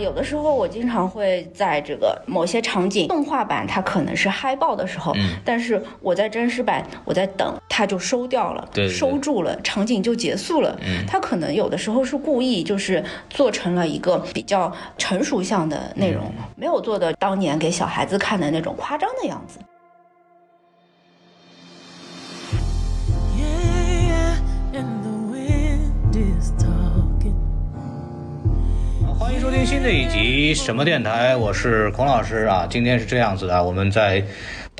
有的时候我经常会在这个某些场景，动画版它可能是嗨爆的时候，嗯但是我在真实版我在等，它就收掉了，对对对收住了，场景就结束了。嗯它可能有的时候是故意就是做成了一个比较成熟向的内容，嗯没有做的当年给小孩子看的那种夸张的样子。Yeah, and the wind is. 欢迎收听新的一集什么电台，我是孔老师啊。今天是这样子的，我们在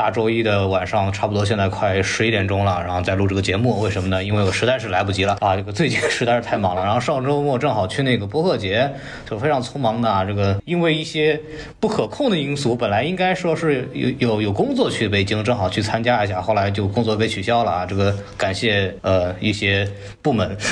大周一的晚上，差不多现在快十一点钟了，然后在录这个节目。为什么呢？因为我实在是来不及了啊，这个最近 实在是太忙了。然后上周末正好去那个播客节，就非常匆忙的啊，这个因为一些不可控的因素，本来应该说是有有有工作去北京，正好去参加一下，后来就工作被取消了啊。这个感谢呃一些部门。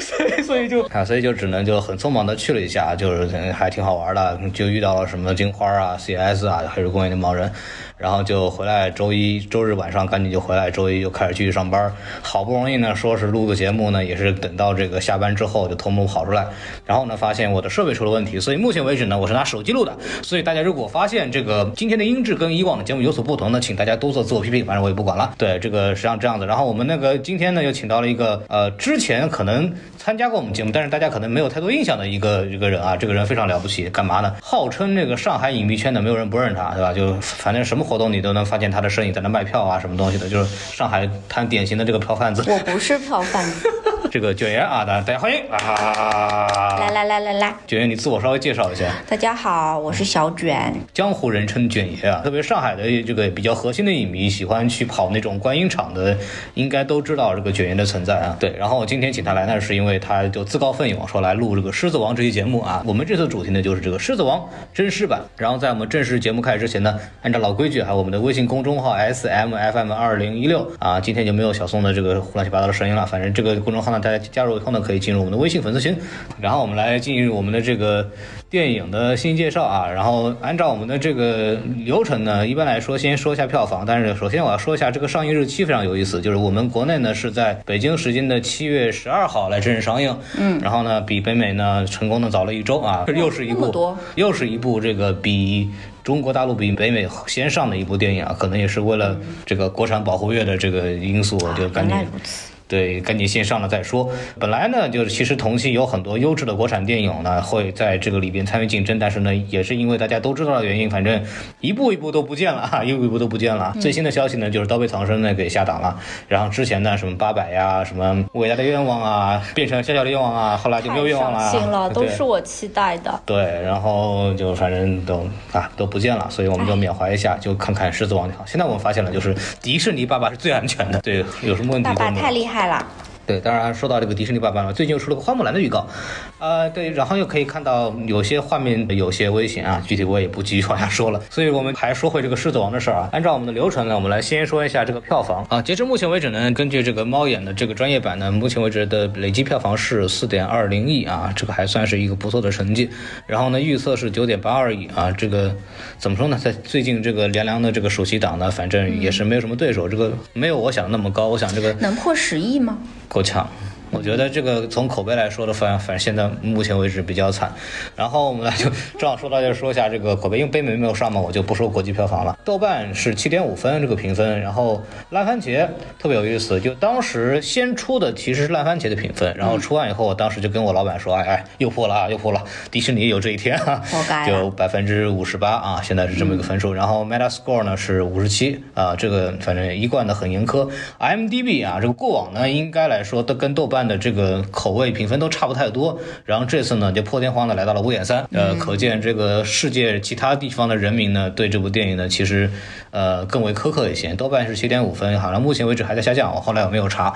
所以 所以就啊，所以就只能就很匆忙的去了一下，就是还挺好玩的，就遇到了什么金花啊、CS 啊、黑水公园那帮人，人，然后就回来，周一周日晚上赶紧就回来，周一就开始继续上班。好不容易呢，说是录个节目呢，也是等到这个下班之后就偷摸跑出来，然后呢发现我的设备出了问题，所以目前为止呢，我是拿手机录的。所以大家如果发现这个今天的音质跟以往的节目有所不同呢，请大家多做自我批评，反正我也不管了。对，这个实际上这样子。然后我们那个今天呢又请到了一个呃之前可能参加过我们节目，但是大家可能没有太多印象的一个一个人啊，这个人非常了不起，干嘛呢？号称这个上海影迷圈的没有人不认他，对吧？就反正什么活动你都能发现他的身影在那卖票啊，什么东西的，就是上海滩典型的这个票贩子。我不是票贩子，这个卷爷啊，大家大家欢迎啊！来来来来来，卷爷，你自我稍微介绍一下。大家好，我是小卷。江湖人称卷爷啊，特别上海的这个比较核心的影迷，喜欢去跑那种观影场的，应该都知道这个卷爷的存在啊。对，然后我今天请他来呢，是因为他就自告奋勇说来录这个《狮子王》这期节目啊。我们这次主题呢就是这个《狮子王》真实版。然后在我们正式节目开始之前呢，按照老规矩，还有我们的微信公众号 S M F M 二零一六啊，今天就没有小宋的这个乱七八糟的声音了。反正这个公众号呢，大家加入以后呢，可以进入我们的微信粉丝群。然后我们来进入我们的这个电影的新介绍啊。然后按照我们的这个流程呢，一般来说先说一下票房。但是首先我要说一下这个上映日期非常有意思，就是我们国内呢是在北京时间的七月十二号来正式上映，嗯，然后呢比北美呢成功的早了一周啊，又是一部又是一部这个比。中国大陆比北美先上的一部电影啊，可能也是为了这个国产保护月的这个因素，就赶紧。对，赶紧先上了再说。本来呢，就是其实同期有很多优质的国产电影呢，会在这个里边参与竞争，但是呢，也是因为大家都知道的原因，反正一步一步都不见了啊，一步一步都不见了。最新的消息呢，就是《刀背藏身》呢给下档了，然后之前呢，什么八百呀，什么伟大的愿望啊，变成小小的愿望啊，后来就没有愿望了心了，都是我期待的。对，然后就反正都啊都不见了，所以我们就缅怀一下，就看看《狮子王》就好。现在我们发现了，就是迪士尼爸爸是最安全的，对，有什么问题。爸爸太厉害来了。对，当然说到这个迪士尼爸爸了，最近又出了个花木兰的预告，呃，对，然后又可以看到有些画面有些危险啊，具体我也不继续往下说了。所以我们还说回这个狮子王的事儿啊。按照我们的流程呢，我们来先说一下这个票房啊。截至目前为止呢，根据这个猫眼的这个专业版呢，目前为止的累计票房是四点二零亿啊，这个还算是一个不错的成绩。然后呢，预测是九点八二亿啊，这个怎么说呢？在最近这个凉凉的这个暑期档呢，反正也是没有什么对手，这个没有我想的那么高。我想这个能破十亿吗？够呛。我觉得这个从口碑来说的反反正现在目前为止比较惨，然后我们来就正好说到就说一下这个口碑，因为北美没有上嘛，我就不说国际票房了。豆瓣是七点五分这个评分，然后烂番茄特别有意思，就当时先出的其实是烂番茄的评分，然后出完以后，我当时就跟我老板说，哎哎，又破了啊，又破了，迪士尼有这一天啊 活该，就百分之五十八啊，现在是这么一个分数。然后 Metascore 呢是五十七啊，这个反正一贯的很严苛。IMDB 啊，这个过往呢应该来说都跟豆瓣的这个口味评分都差不太多，然后这次呢就破天荒的来到了五点三，呃，可见这个世界其他地方的人民呢对这部电影呢其实呃更为苛刻一些。豆瓣是七点五分，好像目前为止还在下降，我后来我没有查。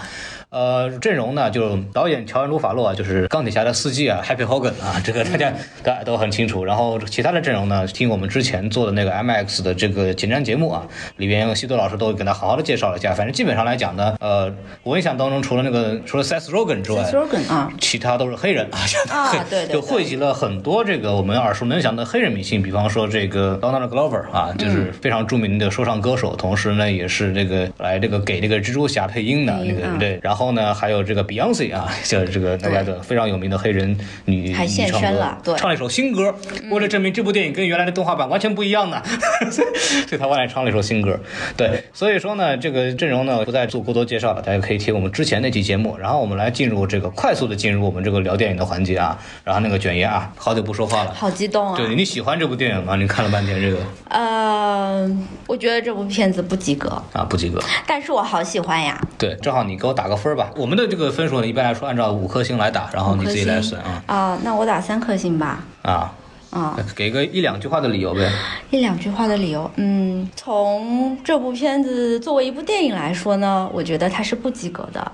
呃，阵容呢，就导演乔恩·卢法洛啊，就是钢铁侠的司机啊，Happy Hogan 啊，这个大家大家都很清楚。然后其他的阵容呢，听我们之前做的那个 MX 的这个前瞻节目啊，里边西多老师都给他好好的介绍了一下。反正基本上来讲呢，呃，我印象当中除了那个除了 Seth Rogen 之外 Rogen 啊，其他都是黑人 啊，啊对对对。就汇集了很多这个我们耳熟能详的黑人明星，比方说这个 Donald Glover 啊，就是嗯非常著名的说唱歌手，同时呢也是这个来这个给这个蜘蛛侠配音的那个对，然后呢还有这个 Beyonce 啊，就是这个大家的非常有名的黑人女还现女唱歌身了对。唱了一首新歌，为了证明这部电影跟原来的动画版完全不一样呢，所以他外来唱了一首新歌。对，所以说呢，这个阵容呢不再做过多介绍了，大家可以听我们之前那期节目。然后我们来进入这个快速的进入我们这个聊电影的环节啊。然后那个卷爷啊，好久不说话了。好激动啊！对你喜欢这部电影吗？你看了半天这个呃，我觉得这部片子不及格，啊，不及格。但是我好喜欢呀。对，正好你给我打个分吧。我们的这个分数呢，一般来说按照五颗星来打，然后你自己来算啊啊、那我打三颗星吧。啊，啊、给个一两句话的理由呗。一两句话的理由，嗯，从这部片子作为一部电影来说呢，我觉得它是不及格的。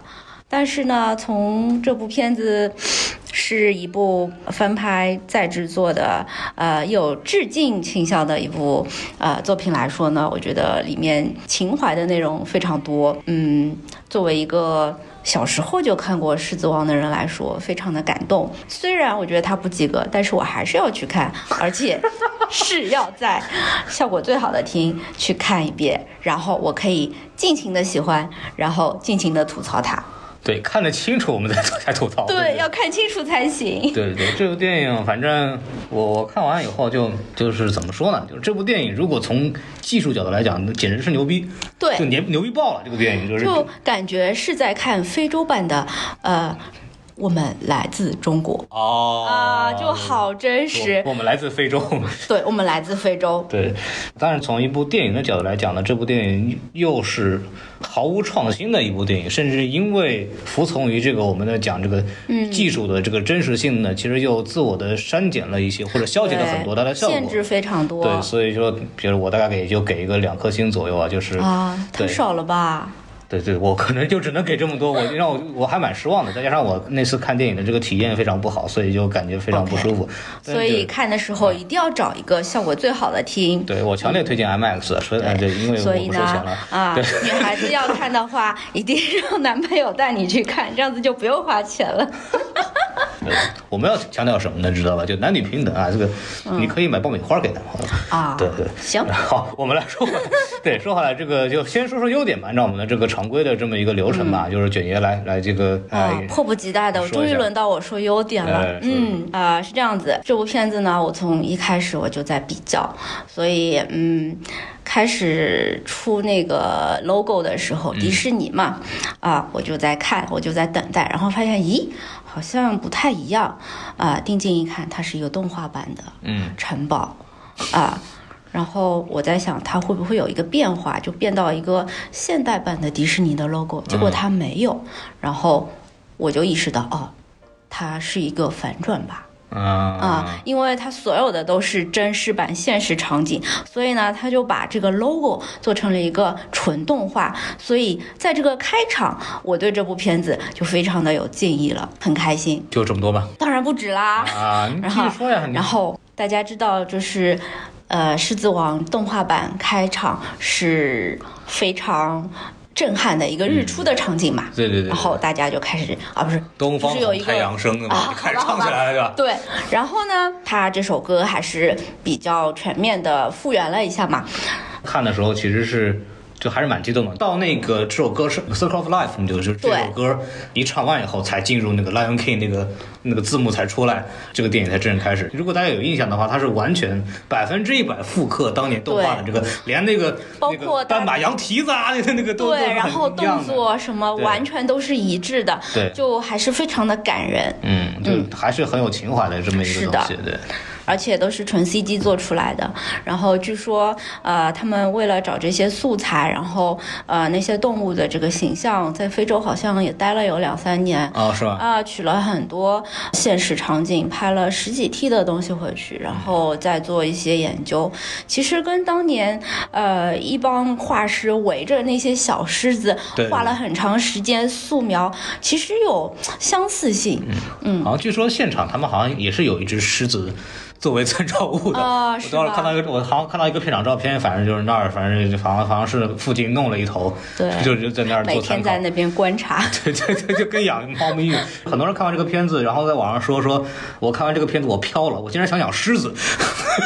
但是呢，从这部片子是一部翻拍再制作的，呃，有致敬倾向的一部呃作品来说呢，我觉得里面情怀的内容非常多。嗯，作为一个小时候就看过《狮子王》的人来说，非常的感动。虽然我觉得它不及格，但是我还是要去看，而且 是要在效果最好的厅去看一遍，然后我可以尽情的喜欢，然后尽情的吐槽它。对，看得清楚我们再才吐槽。对，要看清楚才行。对对，这部电影反正我我看完以后就就是怎么说呢？就是这部电影如果从技术角度来讲，那简直是牛逼，对就，牛牛逼爆了！这个电影就是就感觉是在看非洲版的，呃，我们来自中国哦啊，就好真实我。我们来自非洲。对，我们来自非洲。对，但是从一部电影的角度来讲呢，这部电影又是毫无创新的一部电影，甚至因为服从于这个我们的讲这个嗯技术的这个真实性呢，其实又自我的删减了一些，或者消解了很多它的效果。限制非常多。对，所以说，比如我大概也就给一个两颗星左右啊，就是啊，太少了吧？对对，我可能就只能给这么多，我让我我还蛮失望的，再加上我那次看电影的这个体验非常不好，所以就感觉非常不舒服。但所以看的时候一定要找一个效果最好的厅。对我强烈推荐 IMAX，所以呃对，因为我所以呢不收钱了，。啊，女孩子要看的话，一定让男朋友带你去看，这样子就不用花钱了。对，我们要强调什么呢？知道吧？就男女平等啊，这个你可以买爆米花给男朋友。啊，对对，行，好，我们来说对，说回来，这个就先说说优点吧，按照我们的这个常规的这么一个流程吧，就是卷爷来来这个啊哎，迫不及待的，终于轮到我说优点了。嗯，啊、是这样子，这部片子呢，我从一开始我就在比较，所以嗯，开始出那个 logo 的时候，迪士尼嘛，啊，我就在看，我就在等待，然后发现，咦，好像不太一样，啊，定睛一看，它是一个动画版的，嗯。城堡，啊。然后我在想，它会不会有一个变化，就变到一个现代版的迪士尼的 logo？结果它没有。然后我就意识到，哦，它是一个反转吧。啊啊，因为它所有的都是真实版现实场景，所以呢，他就把这个 logo 做成了一个纯动画。所以在这个开场，我对这部片子就非常的有敬意了，很开心。就这么多吧。当然不止啦，啊，你然后继续说呀，然后大家知道，就是呃，《狮子王》动画版开场是非常震撼的一个日出的场景嘛。对对对，然后大家就开始啊，不是东方是有一个太阳升的嘛，开始唱起来了，对吧？对，然后呢，他这首歌还是比较全面的复原了一下嘛。看的时候其实是就还是蛮激动的。到那个这首歌是《Circle of Life》，就是这首歌你唱完以后，才进入那个 Lion King 那个那个字幕才出来，这个电影才真正开始。如果大家有印象的话，它是完全百分之一百复刻当年动画的这个，连那个包那括大个斑马羊蹄子啊，那个那个都都对，然后动作什么完全都是一致的，对就还是非常的感人。嗯，就还是很有情怀的这么一个东西，对。而且都是纯 CG 做出来的。然后据说，呃，他们为了找这些素材，然后呃那些动物的这个形象，在非洲好像也待了有两三年。啊，是吧？啊，取了很多现实场景，拍了十几 T 的东西回去，然后再做一些研究。其实跟当年呃一帮画师围着那些小狮子画了很长时间素描，其实有相似性。嗯好像据说现场他们好像也是有一只狮子作为参照物的。我啊是吧当时看到一个，我好像看到一个片场照片，反正就是那儿，反正就好像好像是附近弄了一头，对就就在那儿每做参考天在。那边观察。对对对，就跟养猫咪一样。很多人看完这个片子，然后在网上说说，我看完这个片子我飘了，我竟然想养狮子，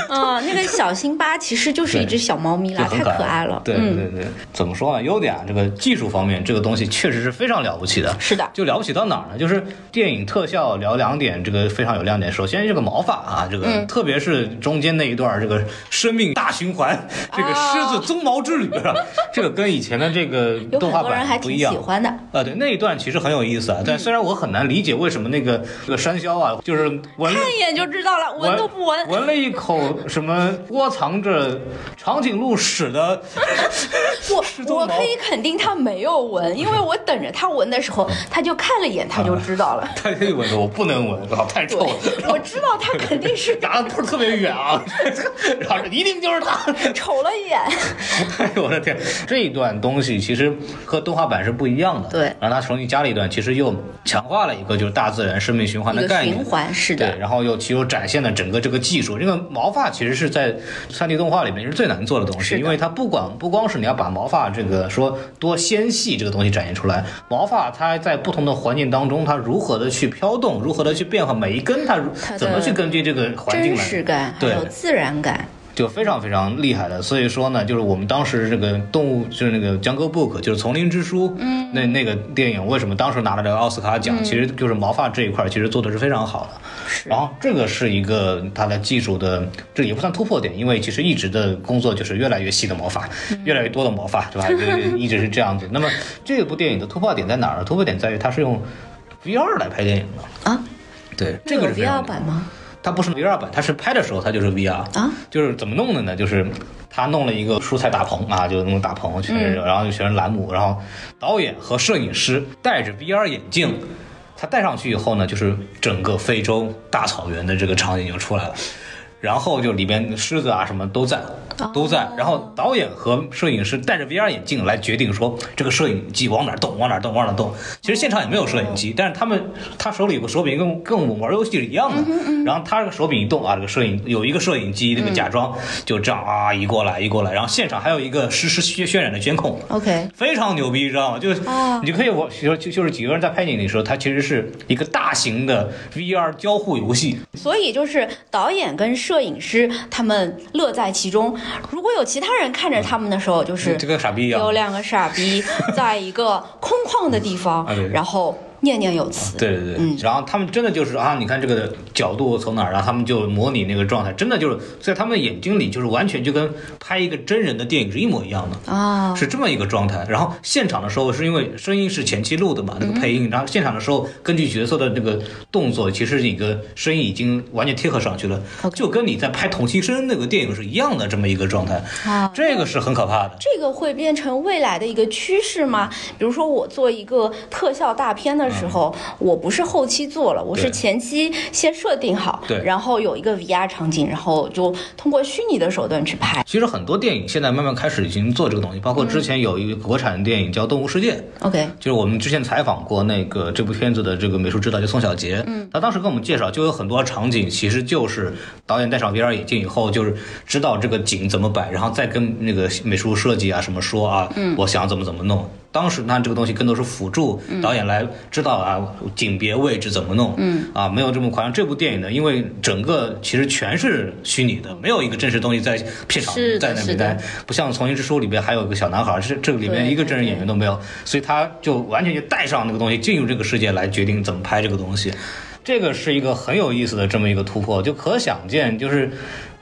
嗯，那个小辛巴其实就是一只小猫咪啦，太可爱了。对嗯，对对，怎么说呢？优点啊，这个技术方面，这个东西确实是非常了不起的。是的，就了不起到哪儿呢？就是电影特效聊两点，这个非常有亮点。首先，这个毛发啊，这个、嗯特别是中间那一段这个生命大循环，这个狮子鬃毛之旅啊，这个跟以前的这个有动画版不一样。欢的。啊，对那一段其实很有意思啊，但虽然我很难理解为什么那个这个山魈啊，就是闻看 一眼就知道了，闻都不闻。闻了一口什么窝藏着长颈鹿屎的 我我可以肯定他没有闻，因为我等着他闻的时时候，他就看了一眼，他就知道了。他可以闻的，我不能闻，老太臭了。，我知道他肯定是拿的不是特别远啊，然后一定就是他。瞅了一眼。哎呦我的天，这一段东西其实和动画版是不一样的。对然后他重新加了一段，其实又强化了一个就是大自然生命循环的概念。循环是的对，然后又其实展现了整个这个技术。这个毛发其实是在三 D 动画里面是最难做的东西，因为它不管不光是你要把毛发这个说多纤细这个东西展现出来，毛发它在不同的环境当中，它如何的去飘动，如何的去变化，每一根它怎么去根据这个环境真来实感还对有自然感。就非常非常厉害的。所以说呢，就是我们当时这个动物，就是那个《Jungle Book》，就是《丛林之书》，嗯，那那个电影为什么当时拿了这个奥斯卡奖？其实就是毛发这一块，其实做的是非常好的。然后这个是一个它的技术的，这也不算突破点，因为其实一直的工作就是越来越细的毛发，越来越多的毛发，对吧？就 一直是这样子。那么这部电影的突破点在哪儿呢？突破点在于它是用 VR 来拍电影的。啊，对，这个是 VR 版吗？它不是 VR 版，它是拍的时候它就是 VR 啊，就是怎么弄的呢？就是他弄了一个蔬菜大棚啊，就弄大棚全是，然后就全是栏目，然后导演和摄影师戴着 VR 眼镜，他戴上去以后呢，就是整个非洲大草原的这个场景就出来了。然后就里边狮子啊什么都在，都在。然后导演和摄影师戴着 VR 眼镜来决定说这个摄影机往哪儿动，往哪儿动，往哪儿动。其实现场也没有摄影机，但是他们他手里有个手柄，跟跟我们玩游戏是一样的。然后他这个手柄一动啊，这个摄影有一个摄影机，那个假装就这样啊移过来移过来，然后现场还有一个实时渲渲染的监控。OK，非常牛逼，知道吗？就是、啊你就可以我就就就是几个人在拍你的时候，它其实是一个大型的 VR 交互游戏。所以就是导演跟摄影师他们乐在其中。如果有其他人看着他们的时候，就是这个傻逼有两个傻逼 在一个空旷的地方然后念念有词。对对对，嗯然后他们真的就是啊，你看这个角度从哪儿，然后他们就模拟那个状态，真的就是在他们眼睛里，就是完全就跟拍一个真人的电影是一模一样的。啊，是这么一个状态，然后现场的时候是因为声音是前期录的嘛，那个配音，然后现场的时候根据角色的那个动作，其实你个声音已经完全贴合上去了，就跟你在拍同期声那个电影是一样的这么一个状态，啊这个是很可怕的。这个会变成未来的一个趋势吗？比如说我做一个特效大片的时候，我不是后期做了，我是前期先设定好，对。然后有一个 VR 场景，然后就通过虚拟的手段去拍。其实很多电影现在慢慢开始已经做这个东西，包括之前有一个国产电影叫《动物世界》，OK，就是我们之前采访过那个这部片子的这个美术指导叫宋小杰，嗯，他当时跟我们介绍，就有很多场景其实就是导演戴上 VR 眼镜以后，就是知道这个景怎么摆，然后再跟那个美术设计啊什么说啊，嗯，我想怎么怎么弄。当时那这个东西更多是辅助导演来知道啊景别位置怎么弄，嗯。啊没有这么夸张。这部电影呢，因为整个其实全是虚拟的，没有一个真实东西在片场在那边待，不像《丛林之书》里边还有个小男孩，这这个里面一个真人演员都没有，所以他就完全就带上那个东西进入这个世界来决定怎么拍这个东西。这个是一个很有意思的这么一个突破，就可想见，就是，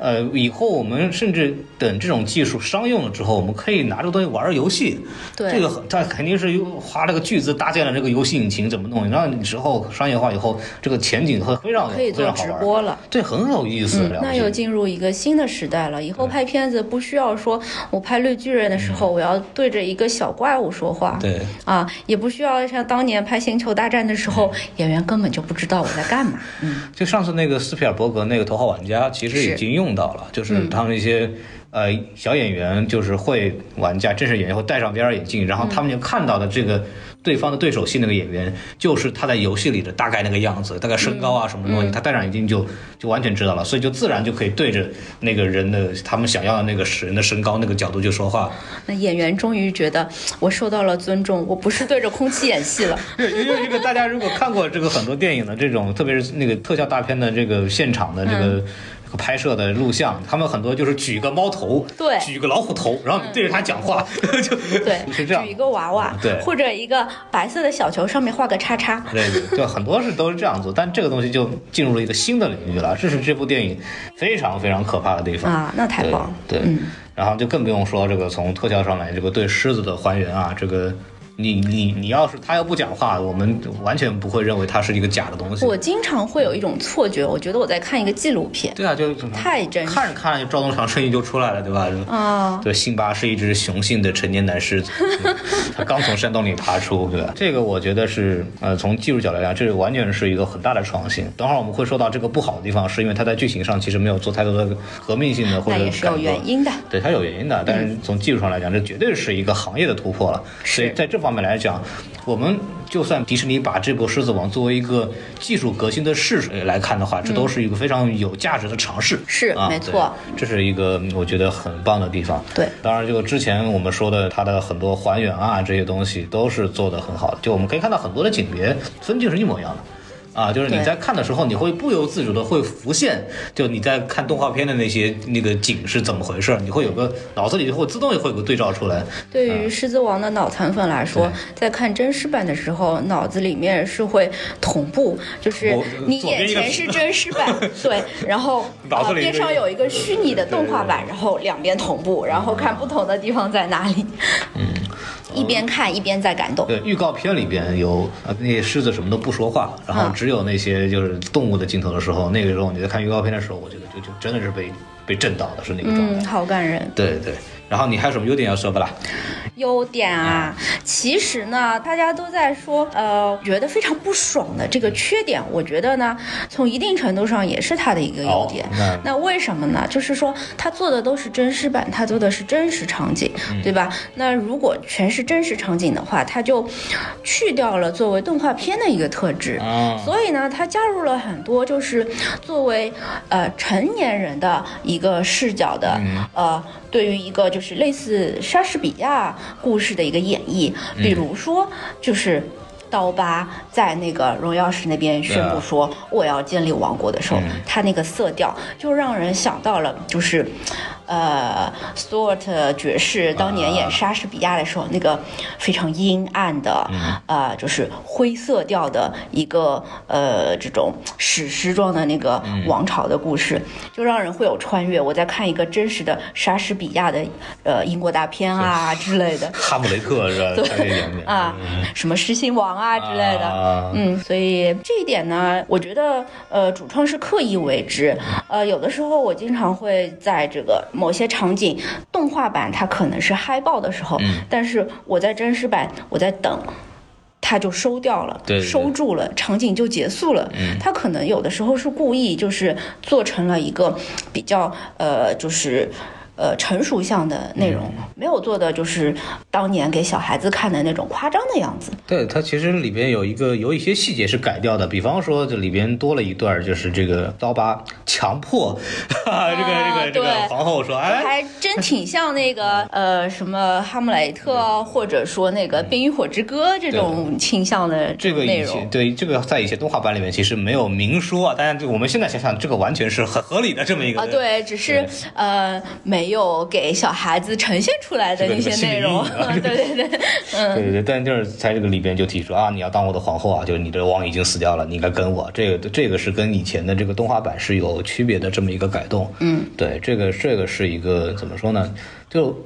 呃，以后我们甚至等这种技术商用了之后，我们可以拿这个东西玩游戏。对这个很它肯定是花了个巨资搭建了这个游戏引擎，怎么弄？然后你之后商业化以后，这个前景会非常可以做直播了。这，很有意思。那又进入一个新的时代了。以后拍片子不需要说，我拍绿巨人的时候，我要对着一个小怪物说话。嗯对。啊，也不需要像当年拍《星球大战》的时候，演员根本就不知道我在干嘛。嗯，就上次那个斯皮尔伯格那个《头号玩家》，其实已经用用到了，就是他们一些。呃，小演员就是会玩家，正式演员会戴上 VR 眼镜，然后他们就看到的这个对方的对手戏那个演员，就是他在游戏里的大概那个样子，大概身高啊什么东西，他戴上眼镜就就完全知道了，所以就自然就可以对着那个人的他们想要的那个人的身高那个角度就说话。那演员终于觉得我受到了尊重，我不是对着空气演戏了。对，因为这个大家如果看过这个很多电影的这种，特别是那个特效大片的这个现场的这个。拍摄的录像，他们很多就是举个猫头，对，举个老虎头，然后你对着它讲话，就对，是这样，举一个娃娃，对，或者一个白色的小球，上面画个叉叉，对，就很多是都是这样做，但这个东西就进入了一个新的领域了，这是这部电影非常非常可怕的地方啊，那太棒，对，然后就更不用说这个从特效上来，这个对狮子的还原啊，这个。你你你要是他要不讲话，我们完全不会认为他是一个假的东西。我经常会有一种错觉，我觉得我在看一个纪录片。对啊，就太真实。看着看着，赵忠祥声音就出来了，对吧？啊。对，辛巴是一只雄性的成年男狮子，他刚从山洞里爬出，对吧？这个我觉得是呃，从技术角度来讲，这完全是一个很大的创新。等会儿我们会说到这个不好的地方，是因为他在剧情上其实没有做太多的革命性的或者。那也是有原因的。对，它有原因的，但是从技术上来讲，这绝对是一个行业的突破了。所以在这方面来讲。我们就算迪士尼把这部《狮子王》作为一个技术革新的试水来看的话，这都是一个非常有价值的尝试。是，没错，这是一个我觉得很棒的地方。对，当然，就之前我们说的它的很多还原啊，这些东西都是做的很好的。就我们可以看到很多的景别分镜是一模一样的。啊，就是你在看的时候，你会不由自主的会浮现，就你在看动画片的那些那个景是怎么回事，你会有个脑子里就会自动会有个对照出来。对于《狮子王》的脑残粉来说，在看真实版的时候，脑子里面是会同步，就是你眼前是真实版，对，然后 边上有一个虚拟的动画版，然后两边同步，然后看不同的地方在哪里。嗯。一边看一边在感动。对，预告片里边有啊，那些狮子什么都不说话，然后只有那些就是动物的镜头的时候，那个时候你在看预告片的时候，我觉得就就真的是被被震到的是那个状态，好感人。对对。然后你还有什么优点要说不啦？优点啊，其实呢，大家都在说，呃，觉得非常不爽的这个缺点，我觉得呢，从一定程度上也是它的一个优点。那为什么呢？就是说，它做的都是真实版，它做的是真实场景，对吧？那如果全是真实场景的话，它就去掉了作为动画片的一个特质。所以呢，它加入了很多就是作为呃成年人的一个视角的，呃。对于一个就是类似莎士比亚故事的一个演绎，比如说就是刀疤在那个荣耀石那边宣布说我要建立王国的时候，他那个色调就让人想到了就是。呃，Stuart 爵士当年演莎士比亚的时候，那个非常阴暗的，呃，就是灰色调的一个呃这种史诗状的那个王朝的故事，就让人会有穿越。我在看一个真实的莎士比亚的呃英国大片啊之类的，哈姆雷特是吧？对啊，什么狮心王啊之类的，嗯，所以这一点呢，我觉得呃主创是刻意为之。呃，有的时候我经常会在这个。某些场景，动画版它可能是嗨爆的时候，但是我在真实版，我在等，它就收掉了，收住了，场景就结束了。它可能有的时候是故意，就是做成了一个比较呃，就是。呃，成熟向的内容没有做的就是当年给小孩子看的那种夸张的样子。对，它其实里边有一个有一些细节是改掉的，比方说这里边多了一段，就是这个刀疤强迫这个这个这个皇后说，哎，还真 挺像那个呃什么哈姆雷特，或者说那个冰与火之歌这种倾向的这个内容。对，这个在一些动画版里面其实没有明说，但是我们现在想想，这个完全是很合理的这么一个啊，对，只是呃没。有给小孩子呈现出来的一些内容，对对对，嗯，对对对，但就是在这个里边就提出啊，你要当我的皇后啊，就是你的王已经死掉了，你应该跟我。这个这个是跟以前的这个动画版是有区别的这么一个改动，嗯，对，这个这个是一个怎么说呢？就。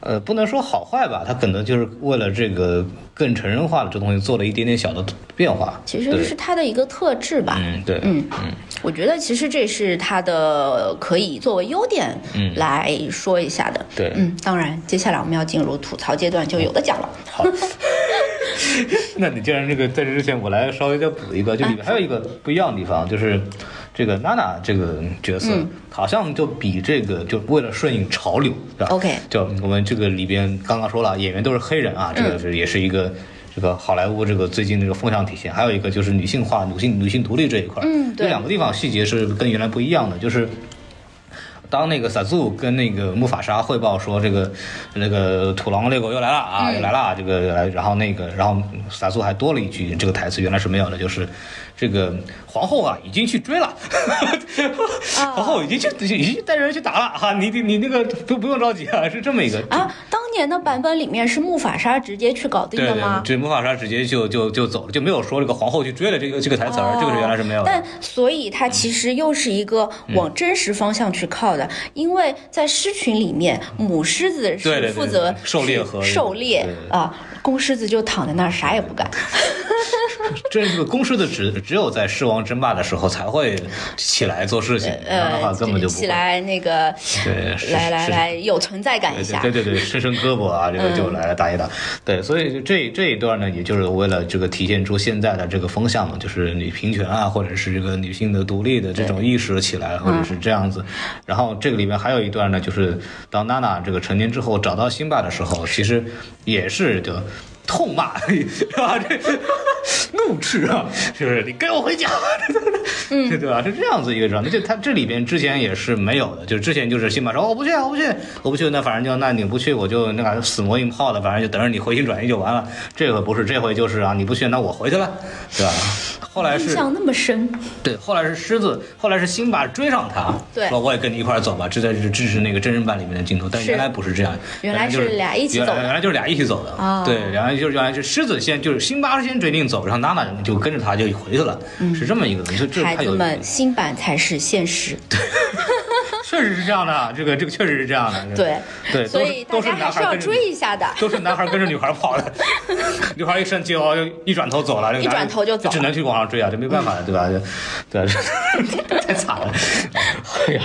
呃，不能说好坏吧，他可能就是为了这个更成人化的这东西做了一点点小的变化。其实是他的一个特质吧。嗯，对，嗯嗯，我觉得其实这是他的可以作为优点来说一下的。对，嗯，当然，接下来我们要进入吐槽阶段，就有的讲了。好，那你既然这个在这之前，我来稍微再补一个，就里面还有一个不一样的地方，就是。这个娜娜这个角色，嗯。好像就比这个就为了顺应潮流，对吧？OK 就我们这个里边刚刚说了，演员都是黑人啊，这个嗯是也是一个。这个好莱坞这个最近这个风向体现，还有一个就是女性化、女性女性独立这一块，嗯对。有两个地方细节是跟原来不一样的，就是当那个萨祖跟那个木法沙汇报说这个那个土狼猎狗又来了啊，嗯又来了啊，这个来，然后那个然后萨祖还多了一句这个台词，原来是没有的，就是这个皇后啊已经去追了，皇后已经去已经带着人去打了啊，你你你那个不不用着急啊，是这么一个。啊，当年的版本里面是木法沙直接去搞定对对的吗，？这木法沙直接就就就走了，就没有说这个皇后去追了这个这个台词儿，这个是原来是没有但所以它其实又是一个往真实方向去靠的，因为在狮群里面，母狮子对对对是负责狩猎和狩猎对对啊，公狮子就躺在那儿啥也不干。这个公狮的只只有在狮王争霸的时候才会起来做事情，不然的话呃，根本就不。起来那个，对来来来，有存在感一下。对对对对，伸伸胳膊啊，这个就来打一打。对，所以这这一段呢，也就是为了这个体现出现在的这个风向嘛，就是女平权啊，或者是这个女性的独立的这种意识起来，或者是这样子。然后这个里面还有一段呢，就是当娜娜这个成年之后找到辛巴的时候，其实也是就。痛骂是吧？这 怒斥啊，是不是？你跟我回家，嗯，对吧？是这样子一个状态。就他这里边之前也是没有的，就是之前就是辛巴说我不去，我不去，我不去，那反正就那你不去，我就那个死磨硬泡的，反正就等着你回心转意就完了。这回不是，这回就是啊，你不去，那我回去了，对吧？后来是印象那么深，对，后来是狮子，后来是辛巴追上他，对说我也跟你一块儿走吧，这才是支持那个真人版里面的镜头，但是原来不是这样，原来就是俩一起走原来原来就是俩一起走的啊对，原来就是原来是狮子先就是辛巴先决定走，然后娜娜就跟着他就回去了，是这么一个东西，这孩他们新版才是现实。确实是这样的，这个这个确实是这样的，对对，所以大都是家还是要男孩跟着追一下的。都是男孩跟着女孩跑的，女孩一生气哦，就一转头走了，这个一转头就走了只能去往上追啊，这没办法的，对吧？就对，太惨了，哎呀，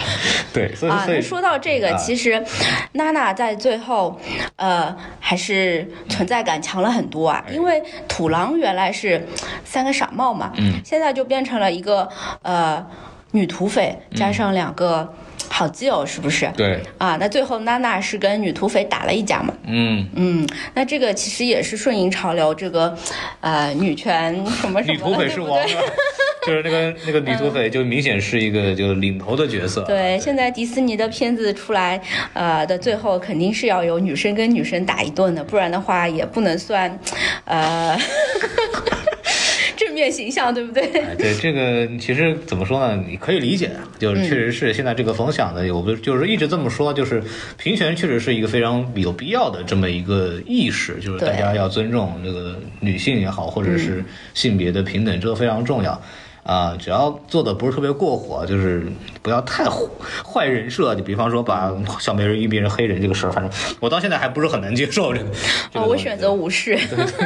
对，所以啊，所以说到这个，啊其实娜娜在最后，呃，还是存在感强了很多啊。因为土狼原来是三个傻帽嘛，嗯，现在就变成了一个呃女土匪加上两个好基友，是不是？对，啊，那最后娜娜是跟女土匪打了一架嘛，嗯，嗯，那这个其实也是顺应潮流，这个呃女权什么什么，女土匪是王对对？啊，就是那个那个女土匪，就明显是一个就领头的角色，对，现在迪士尼的片子出来，呃的最后肯定是要有女生跟女生打一顿的，不然的话也不能算，呃，正面形象，对不对？哎，对这个其实怎么说呢？你可以理解，就是确实是现在这个风向的，我不就是一直这么说，就是平权确实是一个非常有必要的这么一个意识，就是大家要尊重这个女性也好，或者是性别的平等，这个非常重要。啊，只要做的不是特别过火，就是不要太坏坏人设。就比方说把小美人鱼变成黑人这个事儿，反正我到现在还不是很能接受这个。这个哦，我选择无视。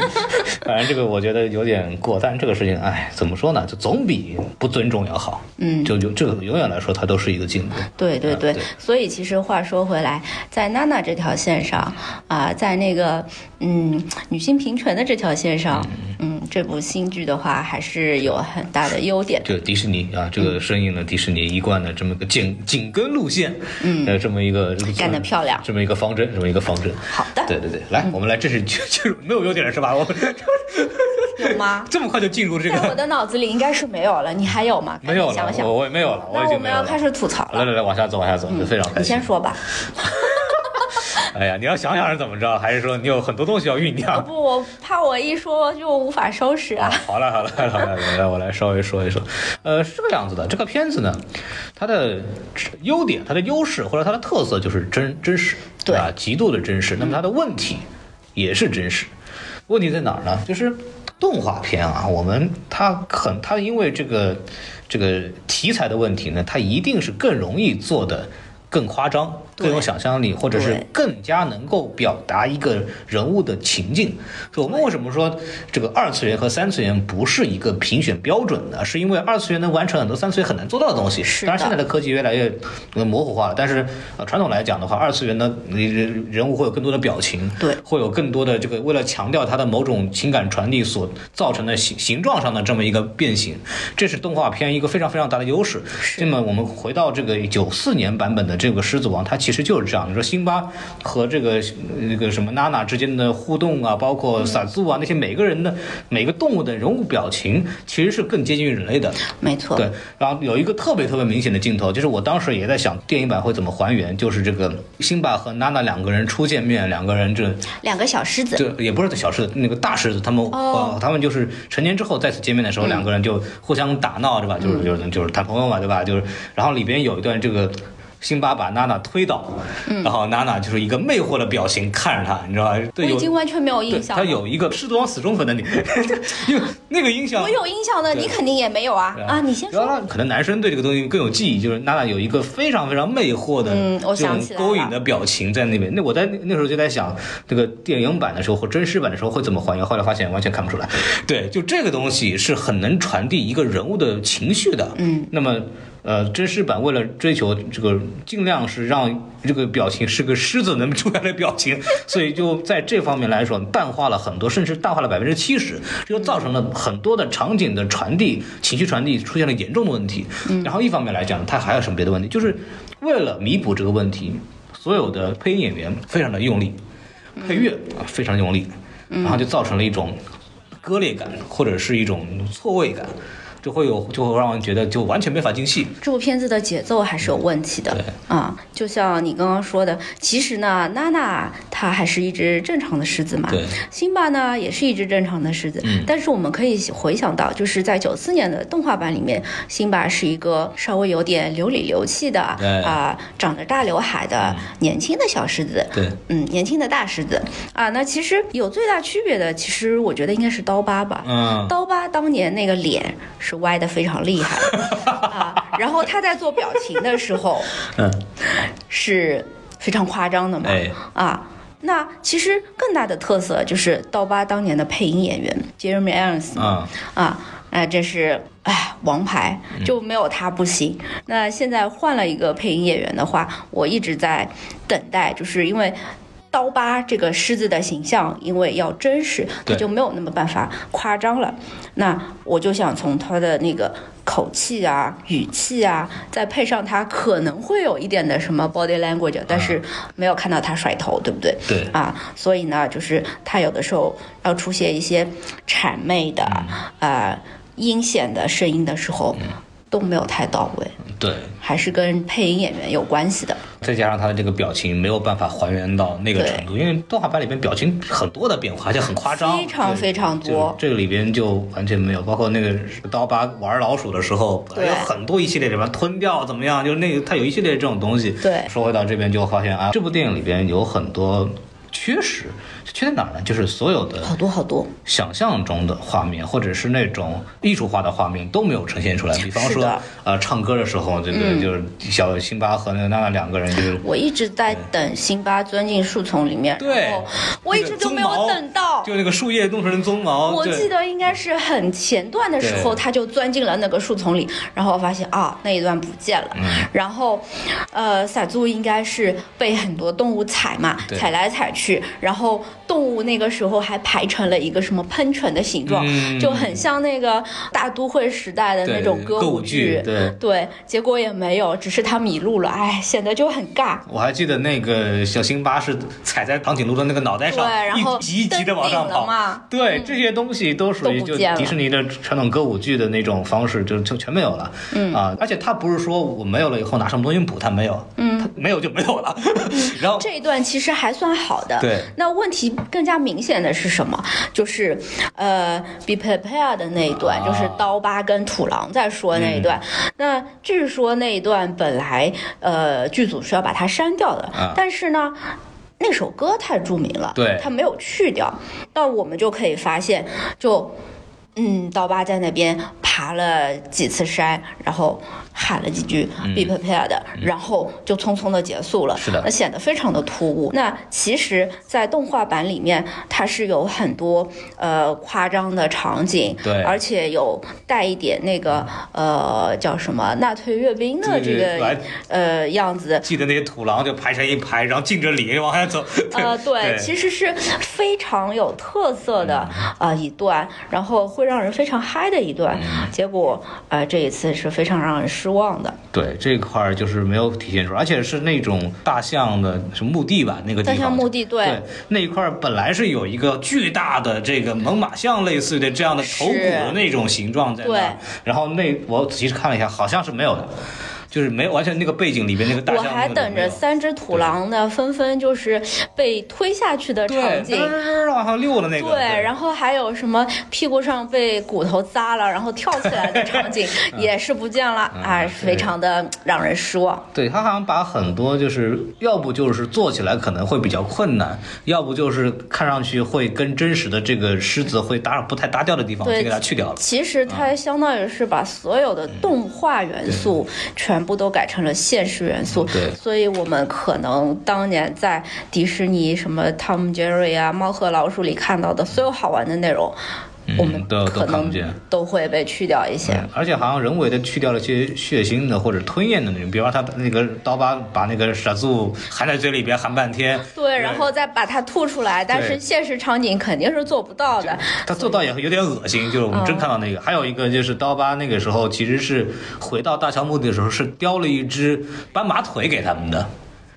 反正这个我觉得有点过，但是这个事情，哎，怎么说呢？就总比不尊重要好。嗯就就这个永远来说，它都是一个进步。对对对对，所以其实话说回来，在娜娜这条线上啊、在那个嗯女性平权的这条线上，嗯，这部新剧的话还是有很大的优点。这个迪士尼啊，这个顺应了迪士尼一贯的这么个紧紧跟路线，嗯呃，这么一个干得漂亮这么一个方针，这么一个方针。好的，对对对，来，我们来正式进进入，没有优点了是吧？我们 有吗？这么快就进入这在我个，的脑子里应该是没有了，你还有吗？没有了，我。我也没有了，我已那我。们要开始吐槽了。来来来，往下走，往下走，非常开心你先。说吧。哎呀，你要想想是怎么着，还是说你有很多东西要酝酿？不，我怕我一说就无法收拾啊。好了好了好了，来来我来稍微说一说，呃，是这个样子的，这个片子呢，它的优点、它的优势或者它的特色就是真真实，对啊，极度的真实。那么它的问题也是真实，问题在哪儿呢？就是动画片啊，我们它很它因为这个这个题材的问题呢，它一定是更容易做的更夸张。更有想象力，或者是更加能够表达一个人物的情境。所以我们为什么说这个二次元和三次元不是一个评选标准呢？是因为二次元能完成很多三次元很难做到的东西。是当然，现在的科技越来越呃模糊化了，但是呃传统来讲的话，二次元的，人人物会有更多的表情，对会有更多的这个为了强调它的某种情感传递所造成的形形状上的这么一个变形，这是动画片一个非常非常大的优势。那么我们回到这个九四年版本的这个《狮子王》，它其实就是这样。你说辛巴和这个那个什么娜娜之间的互动啊，包括萨祖啊那些每个人的每个动物的人物表情，其实是更接近于人类的。没错，对，然后有一个特别特别明显的镜头，就是我当时也在想电影版会怎么还原，就是这个辛巴和娜娜两个人初见面，两个人这两个小狮子，这也不是小狮子，那个大狮子，他们、哦呃，他们就是成年之后再次见面的时候，两个人就互相打闹，对吧？就是就是就是谈朋友嘛，对吧？就是，然后里边有一段这个。辛巴把娜娜推倒，然后娜娜就是一个魅惑的表情看着他，你知道吧？我对，有已经完全没有印象了。他有一个狮子王死忠粉的你，因为那个印象我有印象的，你肯定也没有啊啊！你先说。可能男生对这个东西更有记忆，就是娜娜有一个非常非常魅惑的嗯我这种想起勾引的表情在那边。那我在那那时候就在想，这个电影版的时候或真实版的时候会怎么还原？后来发现完全看不出来。对，就这个东西是很能传递一个人物的情绪的。嗯，那么。呃，真实版为了追求这个，尽量是让这个表情是个狮子能出来的表情，所以就在这方面来说，淡化了很多，甚至淡化了百分之七十，这就造成了很多的场景的传递、情绪传递出现了严重的问题。然后一方面来讲，它还有什么别的问题？就是为了弥补这个问题，所有的配音演员非常的用力，配乐啊非常用力，然后就造成了一种割裂感，或者是一种错位感。就会有，就会让人觉得就完全没法进戏。这部片子的节奏还是有问题的。对。啊，就像你刚刚说的，其实呢，娜娜她还是一只正常的狮子嘛，对，辛巴呢也是一只正常的狮子，嗯。但是我们可以回想到，就是在九四年的动画版里面，辛巴是一个稍微有点流里流气的对。嗯啊、长着大刘海的年轻的小狮子，对，嗯，年轻的大狮子。啊，那其实有最大区别的，其实我觉得应该是刀疤吧，嗯，刀疤当年那个脸是歪的非常厉害 啊，然后他在做表情的时候嗯，是非常夸张的嘛，哎啊。那其实更大的特色就是刀疤当年的配音演员 Jeremy Irons 啊，啊，那这是哎王牌，就没有他不行。那现在换了一个配音演员的话，我一直在等待，就是因为。刀疤这个狮子的形象，因为要真实，他就没有那么办法。夸张了。那我就想从他的那个口气啊、语气啊，再配上他可能会有一点的什么 body language，但是没有看到他甩头，对不对？对，啊，所以呢，就是他有的时候要出现一些谄媚的、呃阴险的声音的时候，都没有太到位，对，还是跟配音演员有关系的。再加上他的这个表情没有办法还原到那个程度，因为动画版里边表情很多的变化，而且很夸张，非常非常多这个里边就完全没有，包括那个刀疤玩老鼠的时候，对有很多一系列里边吞掉怎么样，就是那个他有一系列这种东西。对说回到这边就发现啊，这部电影里边有很多缺失，缺在哪儿呢？就是所有的好多好多，想象中的画面，或者是那种艺术化的画面都没有呈现出来。比方说，呃，唱歌的时候，这个嗯就是小辛巴和那个娜娜两个人就是。我一直在等辛巴钻进树丛里面，对我一直就没有等到。就那个树叶弄成鬃毛，我记得应该是很前段的时候，他就钻进了那个树丛里，然后我发现啊那一段不见了。嗯然后，呃，撒祖应该是被很多动物踩嘛，踩来踩去，然后动物那个时候还排成了一个什么喷泉的形状，嗯。就很像那个大都会时代的那种歌舞剧。对。对，结果也没有，只是他迷路了，哎，显得就很尬。我还记得那个小辛巴是踩在长颈鹿的那个脑袋上，对然后一级一级的往上跑。嘛。对，这些东西都属于就迪士尼的传统歌舞剧的那种方式，就就全没有了。嗯。啊，而且他不是说我没有了以后拿什么东西补，他没有，嗯，他没有就没有了。然后这一段其实还算好的。对。那问题更加明显的是什么？就是呃，be prepared 的那一段，啊就是刀疤跟土狼在说那一段。嗯那据说那一段本来呃剧组是要把它删掉的，啊但是呢。那首歌太著名了，对它没有去掉，那我们就可以发现，就嗯，刀疤在那边爬了几次山，然后喊了几句 “be prepared”，、然后就匆匆的结束了，嗯是的。那显得非常的突兀。那其实，在动画版里面，它是有很多呃夸张的场景，对。而且有带一点那个呃叫什么纳粹阅兵的这个呃样子，记得那些土狼就排成一排，然后敬着礼往下走。呃，对，对。其实是非常有特色的啊、呃一段，然后会让人非常嗨的一段。嗯。结果呃这一次是非常让人失望的。对这块儿就是没有体现出来，而且是那种大象的什么墓地吧，那个地大方。象墓地对对那一块儿本来是有一个巨大的这个猛犸象类似的这样的头骨的那种形状在那对儿，然后那我仔细看了一下，好像是没有的，就是没有完全那个背景里边那个大我象还等着三只土狼呢，纷纷就是被推下去的场景。往上溜的那个。对，然后还有什么屁股上被骨头扎了，然后跳起来的场景 也是不见了，嗯啊，非常的让人失望。对他好像把很多就是要不就是做起来可能会比较困难，要不就是看上去会跟真实的这个狮子会搭不太搭调的地方，对就给它去掉了。其实它相当于是把所有的动画元素全部都改成了现实元素，所以我们可能当年在迪士尼什么汤姆杰瑞啊、猫和老鼠里看到的所有好玩的内容，我们嗯都都可能看不见都会被去掉一些。而且好像人为的去掉了些血腥的或者吞咽的那种，比方他那个刀疤把那个傻柱含在嘴里边含半天，对，然后再把它吐出来，但是现实场景肯定是做不到的。他做到也有点恶心，就是我们真看到那个。还有一个就是刀疤那个时候其实是回到大乔墓地的时候是叼了一只斑马腿给他们的。